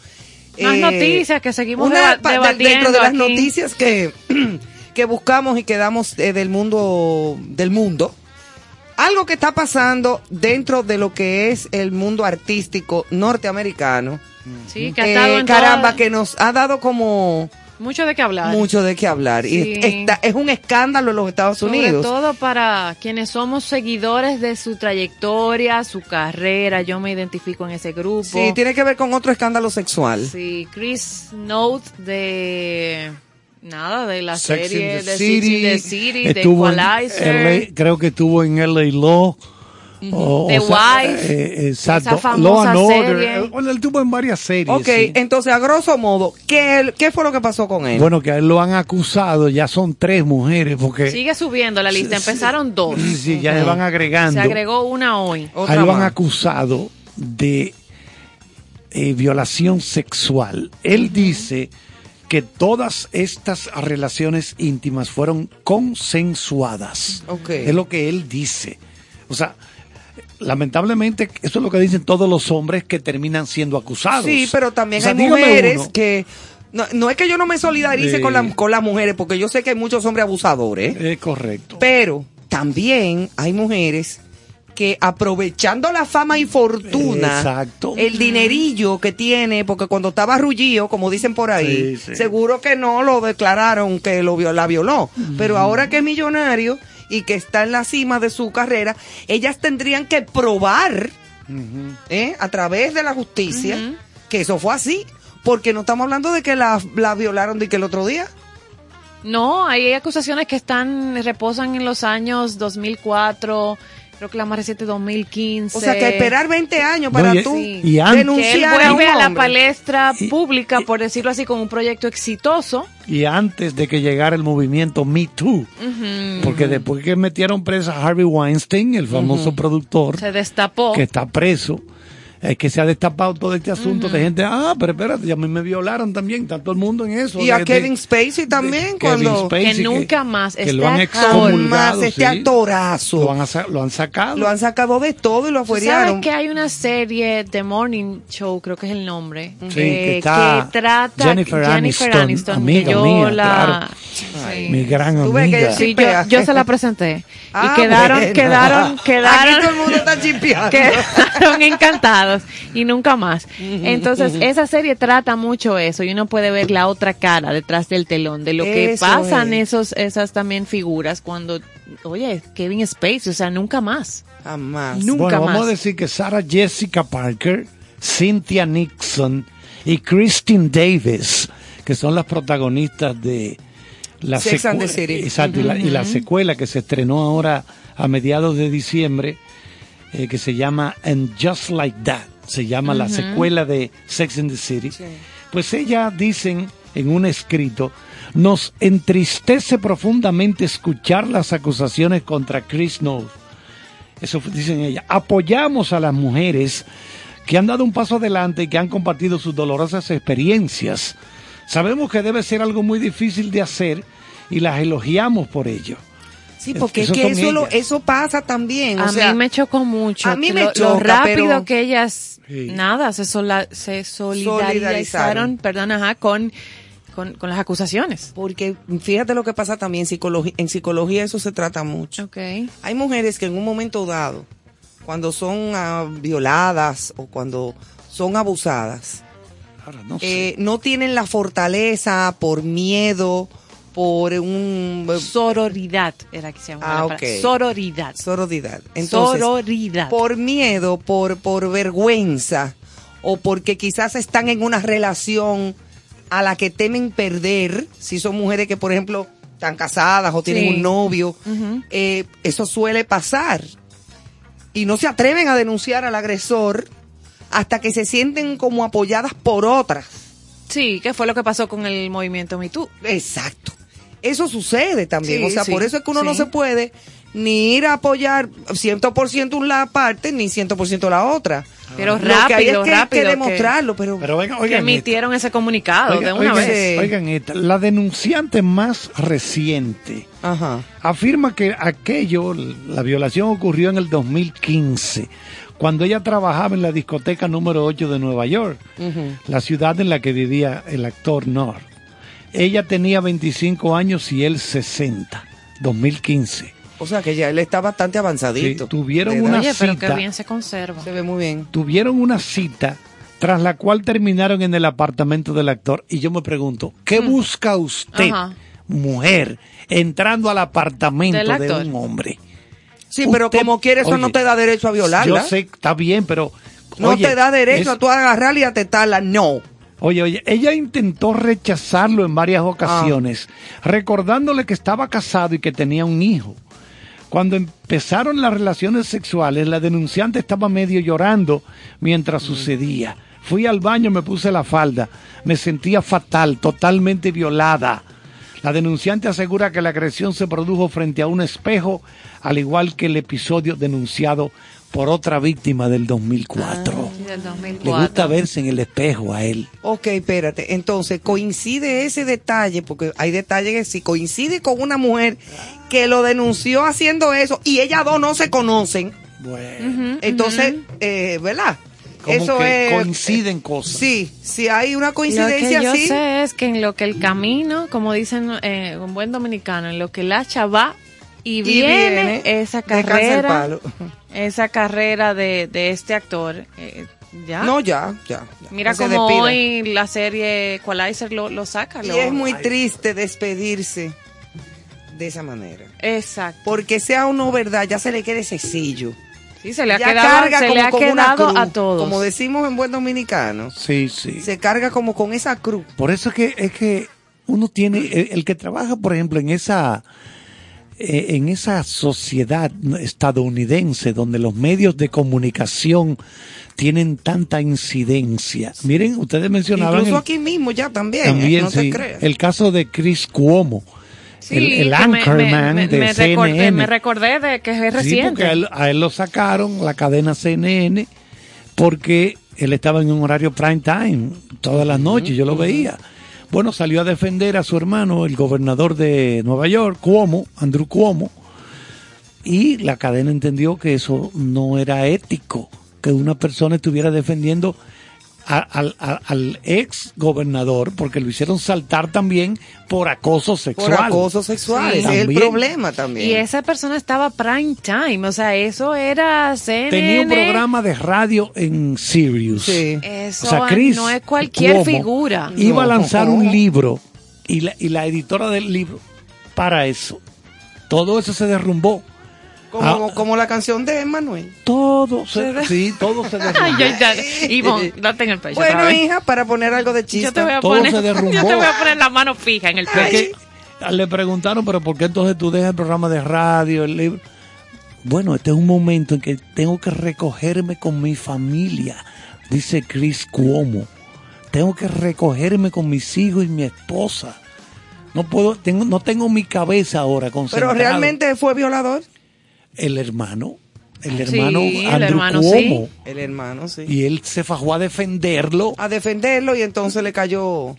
más eh, noticias que seguimos debatiendo dentro de las noticias que, que buscamos y que damos eh, del mundo del mundo. Algo que está pasando dentro de lo que es el mundo artístico norteamericano. Sí, que ha estado eh, caramba, que nos ha dado como mucho de qué hablar. Mucho de qué hablar. Y es un escándalo en los Estados Unidos. Sobre todo para quienes somos seguidores de su trayectoria, su carrera. Yo me identifico en ese grupo. Sí, tiene que ver con otro escándalo sexual. Sí, Chris Note de nada de la serie de City, City, de Equalizer. creo que estuvo en LA Law. The Wife. Eh, exacto. Law and Order. Bueno, él tuvo en varias series. Ok, entonces, a grosso modo, ¿qué, ¿qué fue lo que pasó con él? Bueno, que a él lo han acusado, ya son tres mujeres, porque... Sigue subiendo la lista, empezaron dos. Sí, ya se van agregando. Se agregó una hoy. a él lo han acusado de eh, violación sexual. Él dice que todas estas relaciones íntimas fueron consensuadas. Okay. Es lo que él dice. O sea, lamentablemente, eso es lo que dicen todos los hombres que terminan siendo acusados. Sí, pero también hay mujeres que... No, es que yo no me solidarice con, la, con las mujeres, porque yo sé que hay muchos hombres abusadores. Es correcto. Pero también hay mujeres que aprovechando la fama y fortuna, Exacto. el dinerillo que tiene, porque cuando estaba rullido, como dicen por ahí, seguro que no lo declararon que lo, la violó, pero ahora que es millonario, y que está en la cima de su carrera, ellas tendrían que probar ¿eh? a través de la justicia que eso fue así. Porque no estamos hablando de que la, la violaron de que el otro día. No, hay acusaciones que están, reposan en los años 2004, creo que la más reciente 2015. O sea, que esperar 20 años para tú y denunciar que él vuelve a, la palestra pública, por decirlo así, con un proyecto exitoso. Y antes de que llegara el movimiento Me Too, porque después que metieron presa a Harvey Weinstein, el famoso productor, se destapó. que está preso es que se ha destapado todo este asunto de gente, ah, pero espérate, ya a mí me violaron también, está todo el mundo en eso. Y a Kevin Spacey también, cuando... que nunca más, que lo han excomulgado, este actorazo. Lo han, lo han, sacado. Lo han sacado de todo y lo afuerearon. ¿Sabes que hay una serie, The Morning Show, creo que es el nombre, sí, que, está trata Jennifer, Aniston, amiga mía, claro. Mi gran amiga. Sí, yo, yo, se la presenté. y ah, quedaron, quedaron, quedaron... Aquí todo el mundo está Quedaron encantados y nunca más. Entonces, esa serie trata mucho eso y uno puede ver la otra cara detrás del telón de lo que pasan esos, esas también figuras cuando oye, Kevin Spacey, o sea, nunca más. Jamás. Nunca bueno, más. vamos a decir que Sarah Jessica Parker, Cynthia Nixon y Christine Davis, que son las protagonistas de la Sex and the secue- City. Exacto, y la- y la Ujú. secuela que se estrenó ahora a mediados de diciembre, eh, que se llama And Just Like That, se llama la secuela de Sex and the City. Pues ellas dicen en un escrito, nos entristece profundamente escuchar las acusaciones contra Chris Knowles. Eso dicen ellas. Apoyamos a las mujeres que han dado un paso adelante y que han compartido sus dolorosas experiencias. Sabemos que debe ser algo muy difícil de hacer y las elogiamos por ello. Sí, porque es que eso, lo- eso pasa también. o a sea, mí me chocó mucho. a mí me lo, rápido pero- que ellas, Sí. nada, se, sola- se solidarizaron, Solidarizaron. perdón, ajá, con, con, con las acusaciones. Porque fíjate lo que pasa también psicología, en psicología eso se trata mucho. Okay. Hay mujeres que en un momento dado, cuando son ah, violadas o cuando son abusadas, no, eh, no tienen la fortaleza por miedo, por un Sororidad era que se llamaba. Ah, la ok. palabra. Sororidad. Sororidad. Entonces, Sororidad. por miedo, por, por vergüenza, o porque quizás están en una relación a la que temen perder, si son mujeres que, por ejemplo, están casadas o tienen Sí. un novio, eh, eso suele pasar. Y no se atreven a denunciar al agresor hasta que se sienten como apoyadas por otras. Sí, que fue lo que pasó con el movimiento Me Too. Exacto. Eso sucede también. Sí, o sea, sí, por eso es que uno no se puede ni ir a apoyar 100% una parte ni 100% la otra. Pero Lo que hay es rápido, que, rápido, que que- demostrarlo, pero, Pero que oigan esto. emitieron ese comunicado Oigan, de una oigan- vez. oigan esta, la denunciante más reciente afirma que aquello, la violación ocurrió en el 2015, cuando ella trabajaba en la discoteca número 8 de Nueva York, la ciudad en la que vivía el actor North. Ella tenía 25 años y él 60, 2015. O sea que ya él está bastante avanzadito. Sí, tuvieron una Oye, pero cita. bien se conserva. Se ve muy bien. Tuvieron una cita tras la cual terminaron en el apartamento del actor y yo me pregunto, ¿qué busca usted, Mm. Ajá. mujer, entrando al apartamento de un hombre? Sí, pero Usted- como quiere, eso no te da derecho a violarla. Yo sé, está bien, pero... no oye, te da derecho es- a tú agarrarla y a tetarla. No. Oye, oye, ella intentó rechazarlo en varias ocasiones, Ah. recordándole que estaba casado y que tenía un hijo. Cuando empezaron las relaciones sexuales, la denunciante estaba medio llorando mientras sucedía. Fui al baño, me puse la falda, me sentía fatal, totalmente violada. La denunciante asegura que la agresión se produjo frente a un espejo, al igual que el episodio denunciado por otra víctima del 2004. Del Le 2004. gusta verse en el espejo a él. Ok, espérate. Entonces, coincide ese detalle, porque hay detalles que sí, coincide con una mujer que lo denunció haciendo eso y ellas dos no se conocen. Bueno. Entonces, eh, ¿verdad? Como eso que es. coinciden cosas. Sí, si hay una Lo coincidencia que yo así. sé es que en lo que el camino, como dicen eh, un buen dominicano, en lo que el hacha va y Y viene, esa el carrera, palo. esa carrera de, de este actor, eh, ya. No, ya, ya. ya. Mira Que como hoy la serie Equalizer lo, lo saca. Y lo- es muy triste despedirse de esa manera. Exacto. Porque sea o no verdad, ya se le queda ese sello. Sí, se le ha Ya quedado, carga se como le ha una quedado cruz, a todos. Como decimos en buen dominicano. Sí, sí. Se carga como con esa cruz. Por eso es que, es que uno tiene, el, el que trabaja, por ejemplo, en esa, eh, en esa sociedad estadounidense donde los medios de comunicación tienen tanta incidencia. Miren, ustedes mencionaban Incluso el- aquí mismo ya también. también no te sí, creas. el caso de Chris Cuomo, Sí, el, el anchorman me, me- de me CNN. recordé, me recordé de que es Sí, reciente. porque a él, a él lo sacaron, la cadena CNN, porque él estaba en un horario prime time todas las noches, yo lo veía. Bueno, salió a defender a su hermano, el gobernador de Nueva York, Cuomo, Andrew Cuomo, y la cadena entendió que eso no era ético, que una persona estuviera defendiendo al, al- al ex gobernador, porque lo hicieron saltar también por acoso sexual. Por acoso sexual. Sí. Ese es el También. problema también. Y esa persona estaba prime time, o sea, eso era CNN. Tenía un programa de radio en Sirius. Eso O sea, Chris no es cualquier Cuomo figura. Iba a lanzar un libro y la, y la editora del libro para eso. todo eso se derrumbó. Como, ah. como la canción de Manuel. Todo se, sí, todo se derrumbó. Ay, ya, Ivonne, date en el pecho. Bueno, hija, para poner algo de chiste. Yo te voy a poner, se derrumbó. Yo te voy a poner la mano fija en el pecho. le preguntaron, pero ¿por qué entonces tú dejas el programa de radio, el libro? Bueno, este es un momento en que tengo que recogerme con mi familia, dice Chris Cuomo. Tengo que recogerme con mis hijos y mi esposa. No puedo, tengo, no tengo mi cabeza ahora concentrado. Pero realmente fue violador. El hermano, el hermano Andrew Cuomo. El hermano, sí. Y él se fajó a defenderlo. A defenderlo y entonces le cayó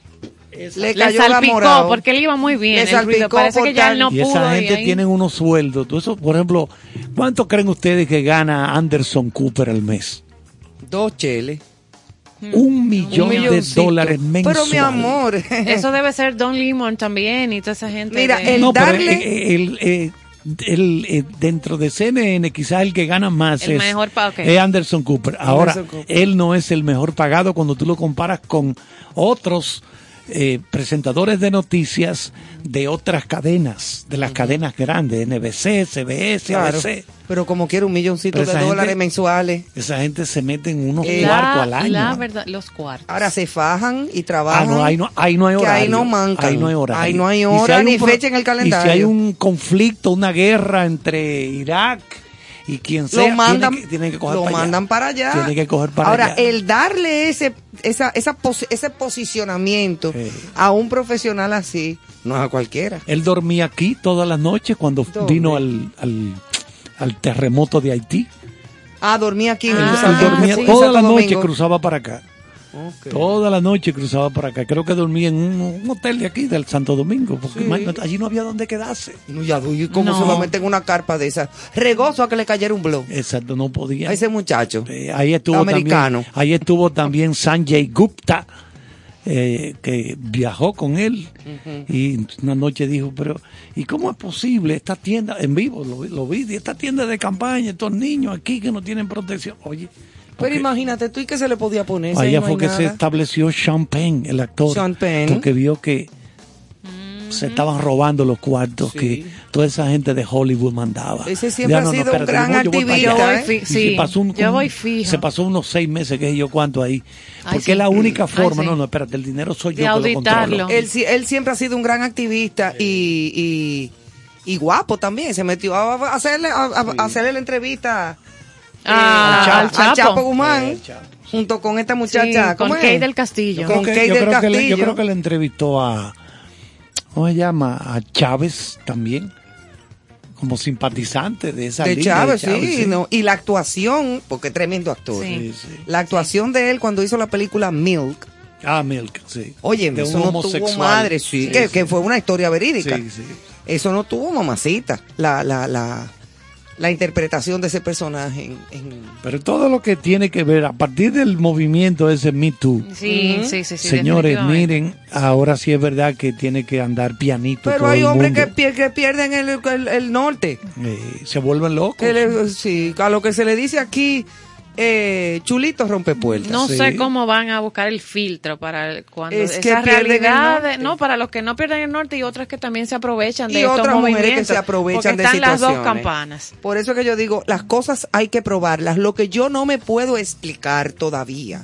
le, cayó salpicó la porque él iba muy bien. Le Parece que ya él no y esa gente tiene unos sueldos. eso, por ejemplo, ¿cuánto creen ustedes que gana Anderson Cooper al mes? Dos cheles. Un millón de dólares mensuales. Pero mi amor. Eso debe ser Don Lemon también y toda esa gente. Mira, el darle... el, eh, el, dentro de CNN quizás el que gana más es, mejor Anderson Cooper. Ahora, él no es el mejor pagado cuando tú lo comparas con otros eh, presentadores de noticias de otras cadenas, de las cadenas grandes, NBC, CBS, ABC. Pero como quiere un milloncito de dólares mensuales. Esa gente se mete en unos cuartos al año. La verdad, los cuartos. Ahora se fajan y trabajan. Ah, no, ahí no, ahí no hay horario. ahí no mancan. Ahí no hay horario. Ahí no hay hora ni fecha en el calendario. Y si hay un conflicto, una guerra entre Irak y quien sea lo mandan, tiene que, coger lo para mandan para allá. Tiene que coger para Ahora, allá. el darle ese esa, esa ese posicionamiento a un profesional así, no es a cualquiera. Él dormía aquí todas las noches cuando vino al, al, al, terremoto de Haití. Ah, dormía aquí. Ah, él dormía toda la noche, cruzaba para acá. Toda la noche cruzaba por acá. Creo que dormía en un, hotel de aquí, del Santo Domingo, porque allí no había dónde quedarse. No, ya, ¿y cómo se va a meter en una carpa de esas? Regoso a que le cayera un blog. Exacto, no podía. ese muchacho. ahí estuvo americano. También, ahí estuvo también Sanjay Gupta. Eh, que viajó con él y una noche dijo, pero ¿y cómo es posible esta tienda en vivo? Lo, lo vi, esta tienda de campaña, estos niños aquí que no tienen protección. Oye, pero imagínate tú y qué se le podía poner. Allá fue que se estableció Champagne, el actor. Champagne. Porque vio que se estaban robando los cuartos que toda esa gente de Hollywood mandaba. Ese siempre ha sido un gran activista. ¿eh? Sí, pasó un, yo voy Se pasó unos seis meses, que yo cuánto ahí. Porque es la única forma, no, no, espérate, el dinero soy yo que lo controlo. Él, él siempre ha sido un gran activista y, y, guapo también. Se metió a hacerle, a hacerle la entrevista Ah, al, Chapo. Guzmán. Junto con esta muchacha. con Kay del Castillo. Con Kay del Castillo. yo creo que le entrevistó a. ¿Cómo se llama? A Chávez también. Como simpatizante de esa de Chávez, sí, y la actuación, porque tremendo actor. la actuación de él cuando hizo la película Milk. Ah, Milk, sí. Oye, eso no tuvo madre, sí, que, que, fue una historia verídica. Eso no tuvo mamacita. La, la, la, la interpretación de ese personaje. Pero todo lo que tiene que ver a partir del movimiento ese Me Too. Sí, sí, sí, Señores, miren, ahora sí es verdad que tiene que andar pianito. Pero hay hombres que, que, pierden el, el, norte. Eh, se vuelven locos. sí, a lo que se le dice aquí eh, Chulito rompe puertas. No sé cómo van a buscar el filtro para cuando es esa realidad, no, para los que no pierden el norte y otras que también se aprovechan de y otras mujeres que se aprovechan de están las dos campanas. Por eso que yo digo, las cosas hay que probarlas. Lo que yo no me puedo explicar todavía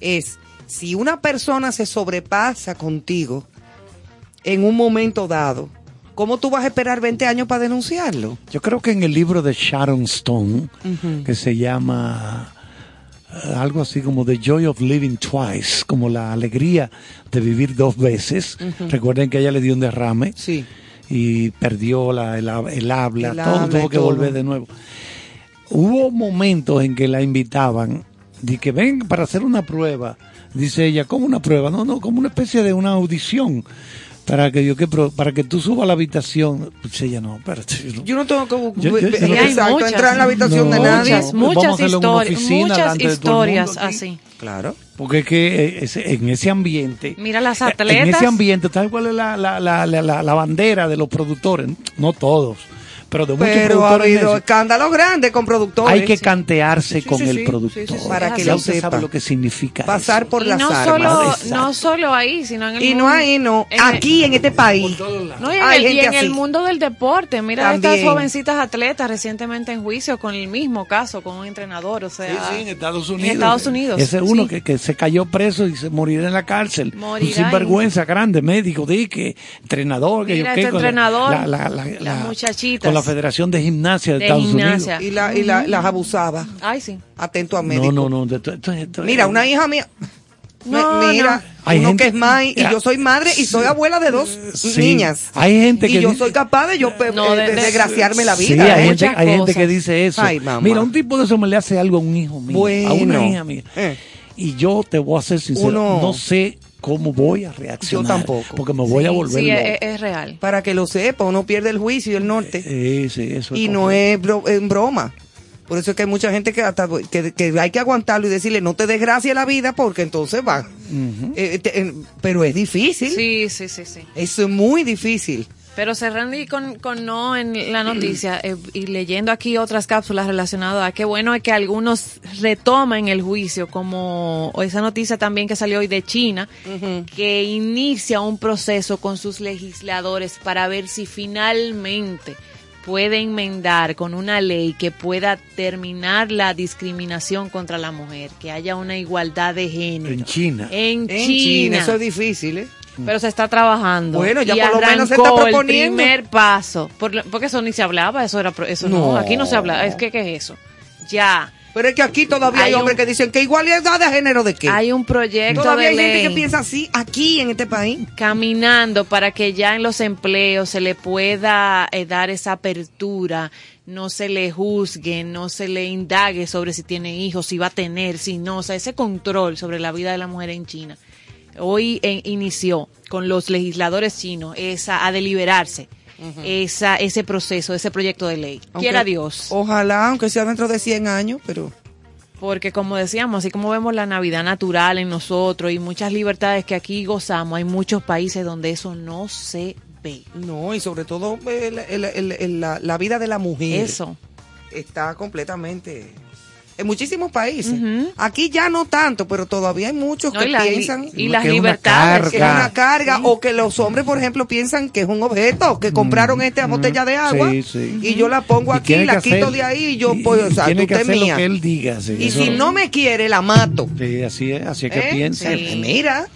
es si una persona se sobrepasa contigo en un momento dado, ¿Cómo tú vas a esperar 20 años para denunciarlo? Yo creo que en el libro de Sharon Stone, que se llama eh, algo así como The Joy of Living Twice, como la alegría de vivir dos veces. Recuerden que ella le dio un derrame sí. y perdió la, el, habla, todo tuvo que volver de nuevo. Hubo momentos en que la invitaban, de que ven para hacer una prueba. Dice ella, ¿cómo una prueba? No, no, como una especie de una audición para que yo que para que tú subas a la habitación pues ella no espérate yo no. Tengo que exacto, entrar en la habitación de nadie. Muchas, muchas historias muchas historias así. Claro. Porque es que eh, en ese ambiente mira las atletas en ese ambiente tal cual es la, la, la, la, la bandera de los productores no todos pero de muchos pero ha habido escándalos grandes con productores. Hay que cantearse con el productor para que lo sepa. sabe lo que significa pasar por las no armas. Solo, no solo ahí, sino en el y mundo. no ahí, no. aquí, en este país. No, y en, el, y en el, mundo del deporte. Mira estas jovencitas atletas recientemente en juicio con el mismo caso, con un entrenador. O sea, sí, sí, en Estados Unidos. En Estados Unidos. Ese es uno que, que, se cayó preso y se morirá en la cárcel. Morirá un sinvergüenza grande, médico, di que entrenador. Que Mira, yo, este entrenador, la, la, la, la, muchachita. Con la Federación de Gimnasia de, de Estados gimnasia. Unidos. Y, la, y la, las abusaba. Ay, sí. Atento a médico. No, no, no. Esto, esto, esto, Mira, una hija mía. No, mira, no. Hay uno gente- que es May y yo soy madre y soy abuela de dos Sí. niñas. Hay gente y que yo dice- soy capaz de yo No, eh, de- de- de- desgraciarme la Sí, vida. hay, ¿eh? gente, hay gente que dice eso. Ay, mamá. Mira, un tipo de eso me le hace algo a un hijo mío, a Bueno. una hija mía. Eh. Y yo te voy a ser sincero, Uno- no sé cómo voy a reaccionar. Yo tampoco. Porque me voy a volver Sí, loco. es, es real. Para que lo sepa, uno pierde el juicio y el norte. Eh, sí, eso es y no es bro- en broma. Por eso es que hay mucha gente que, hasta, que, que hay que aguantarlo y decirle no te desgracie la vida porque entonces va. Eh, te- eh, pero es difícil. Sí, sí, sí, sí. Eso es muy difícil. Pero cerrando y con, con no en la noticia eh, y leyendo aquí otras cápsulas relacionadas a qué bueno es que algunos retoman el juicio, como esa noticia también que salió hoy de China, que inicia un proceso con sus legisladores para ver si finalmente puede enmendar con una ley que pueda terminar la discriminación contra la mujer, que haya una igualdad de género. En China. En, En China. China, eso es difícil, ¿eh? Pero se está trabajando. Bueno, ya Y por lo menos se está arrancó el proponiendo. primer paso. Por porque eso ni se hablaba, eso era eso no. No. Aquí no se habla. Es que ¿qué es eso? Ya. Pero es que aquí todavía hay, Hay hombres un- que dicen que igualdad de género de qué. Hay un proyecto todavía de hay gente que piensa así aquí en este país. caminando para que ya en los empleos se le pueda eh, dar esa apertura, no se le juzgue, no se le indague sobre si tiene hijos, si va a tener, si no, o sea, ese control sobre la vida de la mujer en China. Hoy eh, inició con los legisladores chinos esa, a deliberarse esa, ese proceso, ese proyecto de ley. Aunque- Quiera Dios. Ojalá, aunque sea dentro de 100 años, pero... Porque como decíamos, así como vemos la Navidad natural en nosotros y muchas libertades que aquí gozamos, hay muchos países donde eso no se ve. No, y sobre todo eh, el- el- el- el- la, la vida de la mujer. Eso. Está completamente... En muchísimos países. Aquí ya no tanto, pero todavía hay muchos No, que y piensan y las que es una libertades. que es una carga o que los hombres, por ejemplo, piensan que es un objeto, que compraron esta botella de agua Sí, sí. y yo la pongo Y aquí, la quito hacer- de ahí y yo, y- pues, o sea, tú te lo mía. que él diga. sí, Y eso- si no me quiere, la mato. Sí, así es, así es que ¿Eh? piensa. Sí. Mira.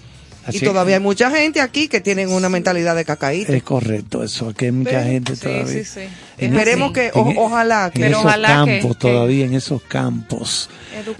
Así y todavía hay mucha gente aquí que tienen una mentalidad de cacaíto. Es correcto eso, aquí hay mucha Pero- gente sí, todavía. sí, sí. En Esperemos que, en o- e- ojalá en que- esos ojalá que- campos, que- todavía en esos campos,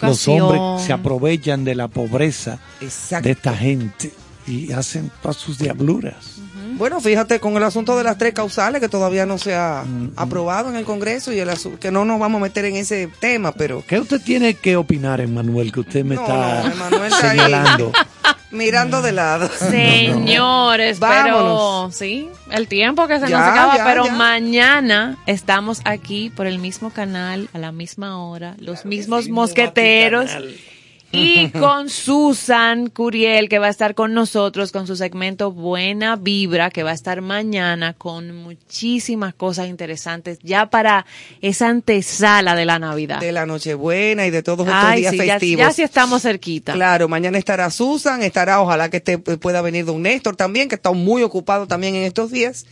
los hombres se aprovechan de la pobreza Exacto. de esta gente y hacen todas sus diabluras. Bueno, fíjate con el asunto de las tres causales que todavía no se ha Mm, aprobado en el Congreso y el que no nos vamos a meter en ese tema, pero ¿Qué usted tiene que opinar, Emanuel, que usted me No, está no, señalando? mirando de lado. Señores, pero Vámonos. sí, el tiempo que se Ya, nos acaba, ya, pero ya. mañana estamos aquí por el mismo canal, a la misma hora, los mismos mosqueteros. Y con Susan Curiel, que va a estar con nosotros con su segmento Buena Vibra, que va a estar mañana con muchísimas cosas interesantes ya para esa antesala de la Navidad. De la Nochebuena y de todos estos Ay, días sí, ya, festivos. ya sí estamos cerquita. Claro, mañana estará Susan, estará, ojalá que esté, pueda venir don Néstor también, que está muy ocupado también en estos días.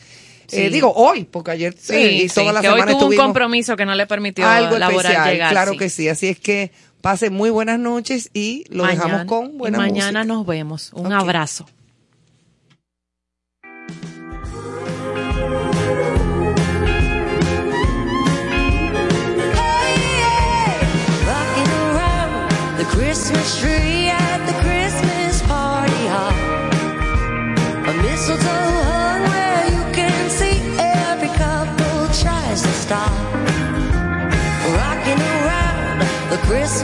Sí. Eh, digo, hoy, porque ayer Sí, eh, y sí, toda la que hoy semana tuvo un compromiso que no le permitió algo laboral especial, llegar. claro que sí. Así es que pasen muy buenas noches y lo Mañana- dejamos con y buena mañana música. nos vemos. Un Ok. abrazo. Rocking around the Christmas tree at the Christmas party hop. A mistletoe hung where you can see every couple tries to stop. Rocking around the Christmas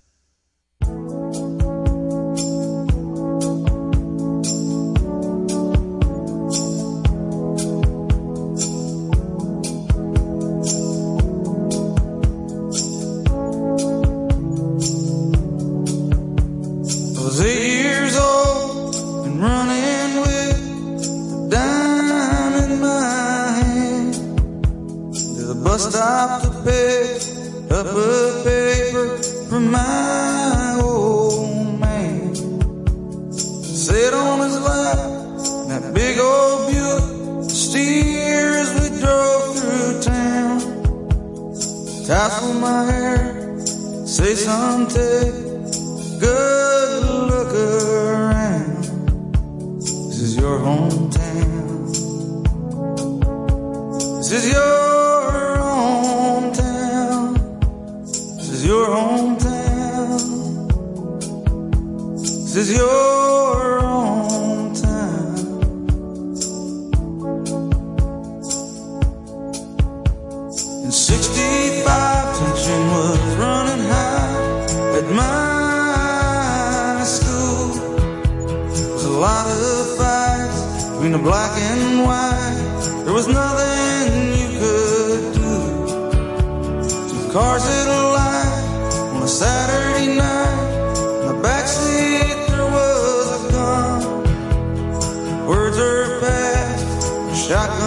There was nothing you could do. Two cars in a line on a Saturday night. In the backseat there was a gun. Words are passed, shotgun.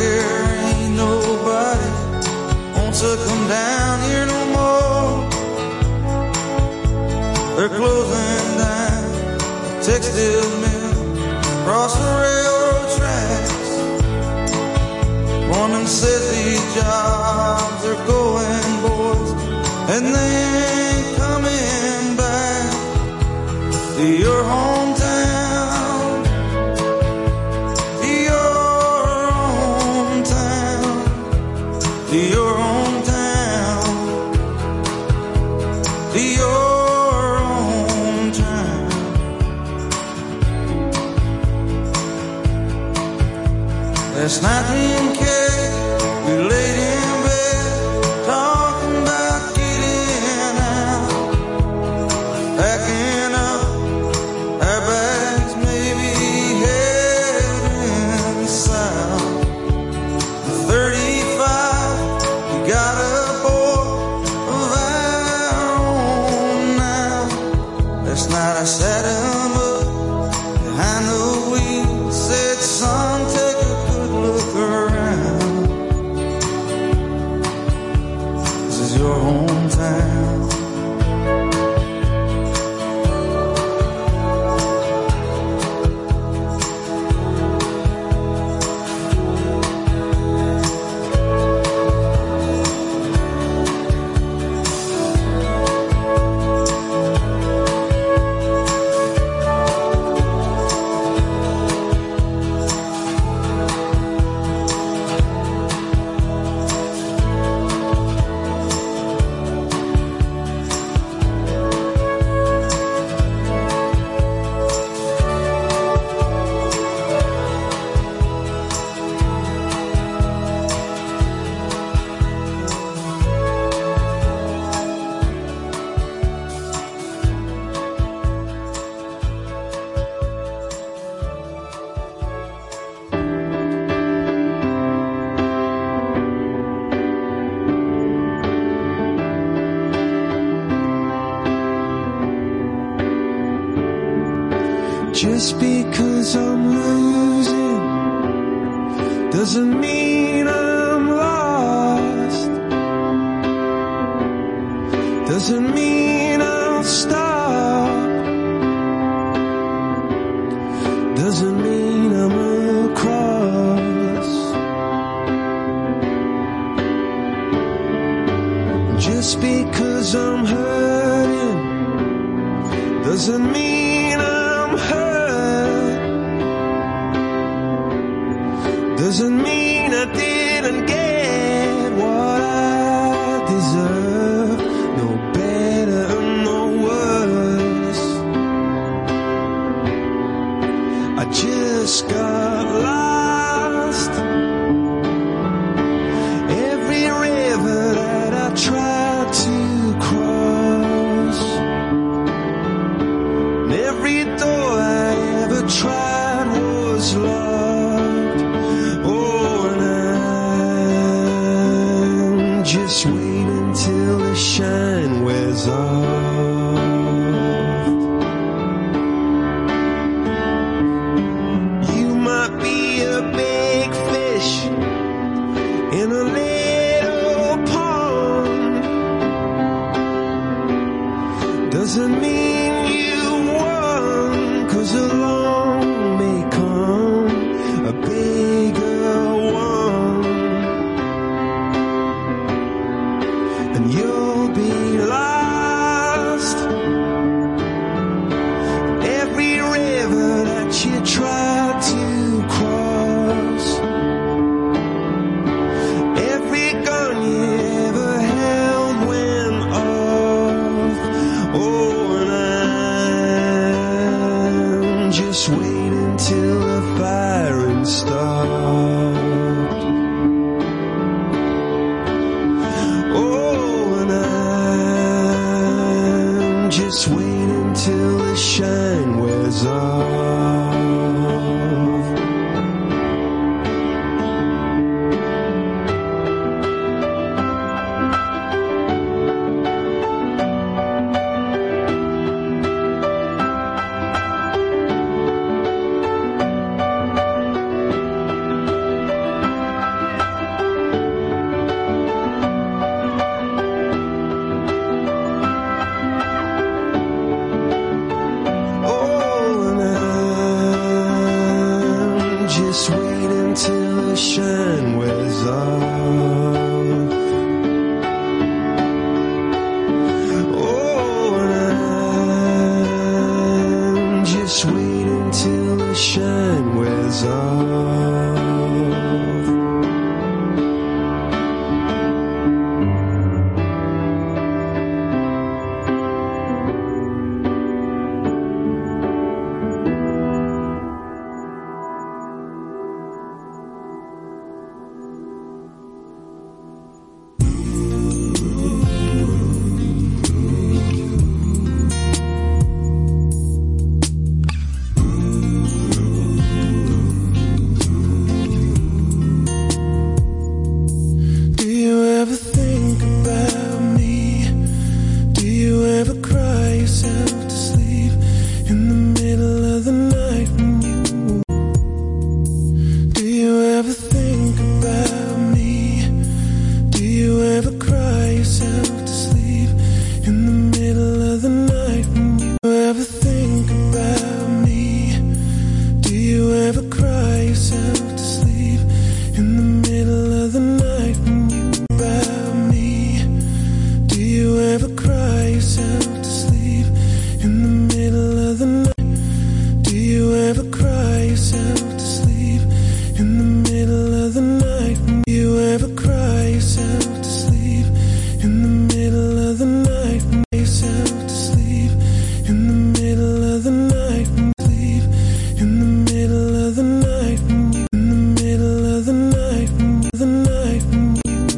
ain't nobody wants to come down here no more. They're closing down the textile mill across the railroad tracks. Says jobs are going, boys, and they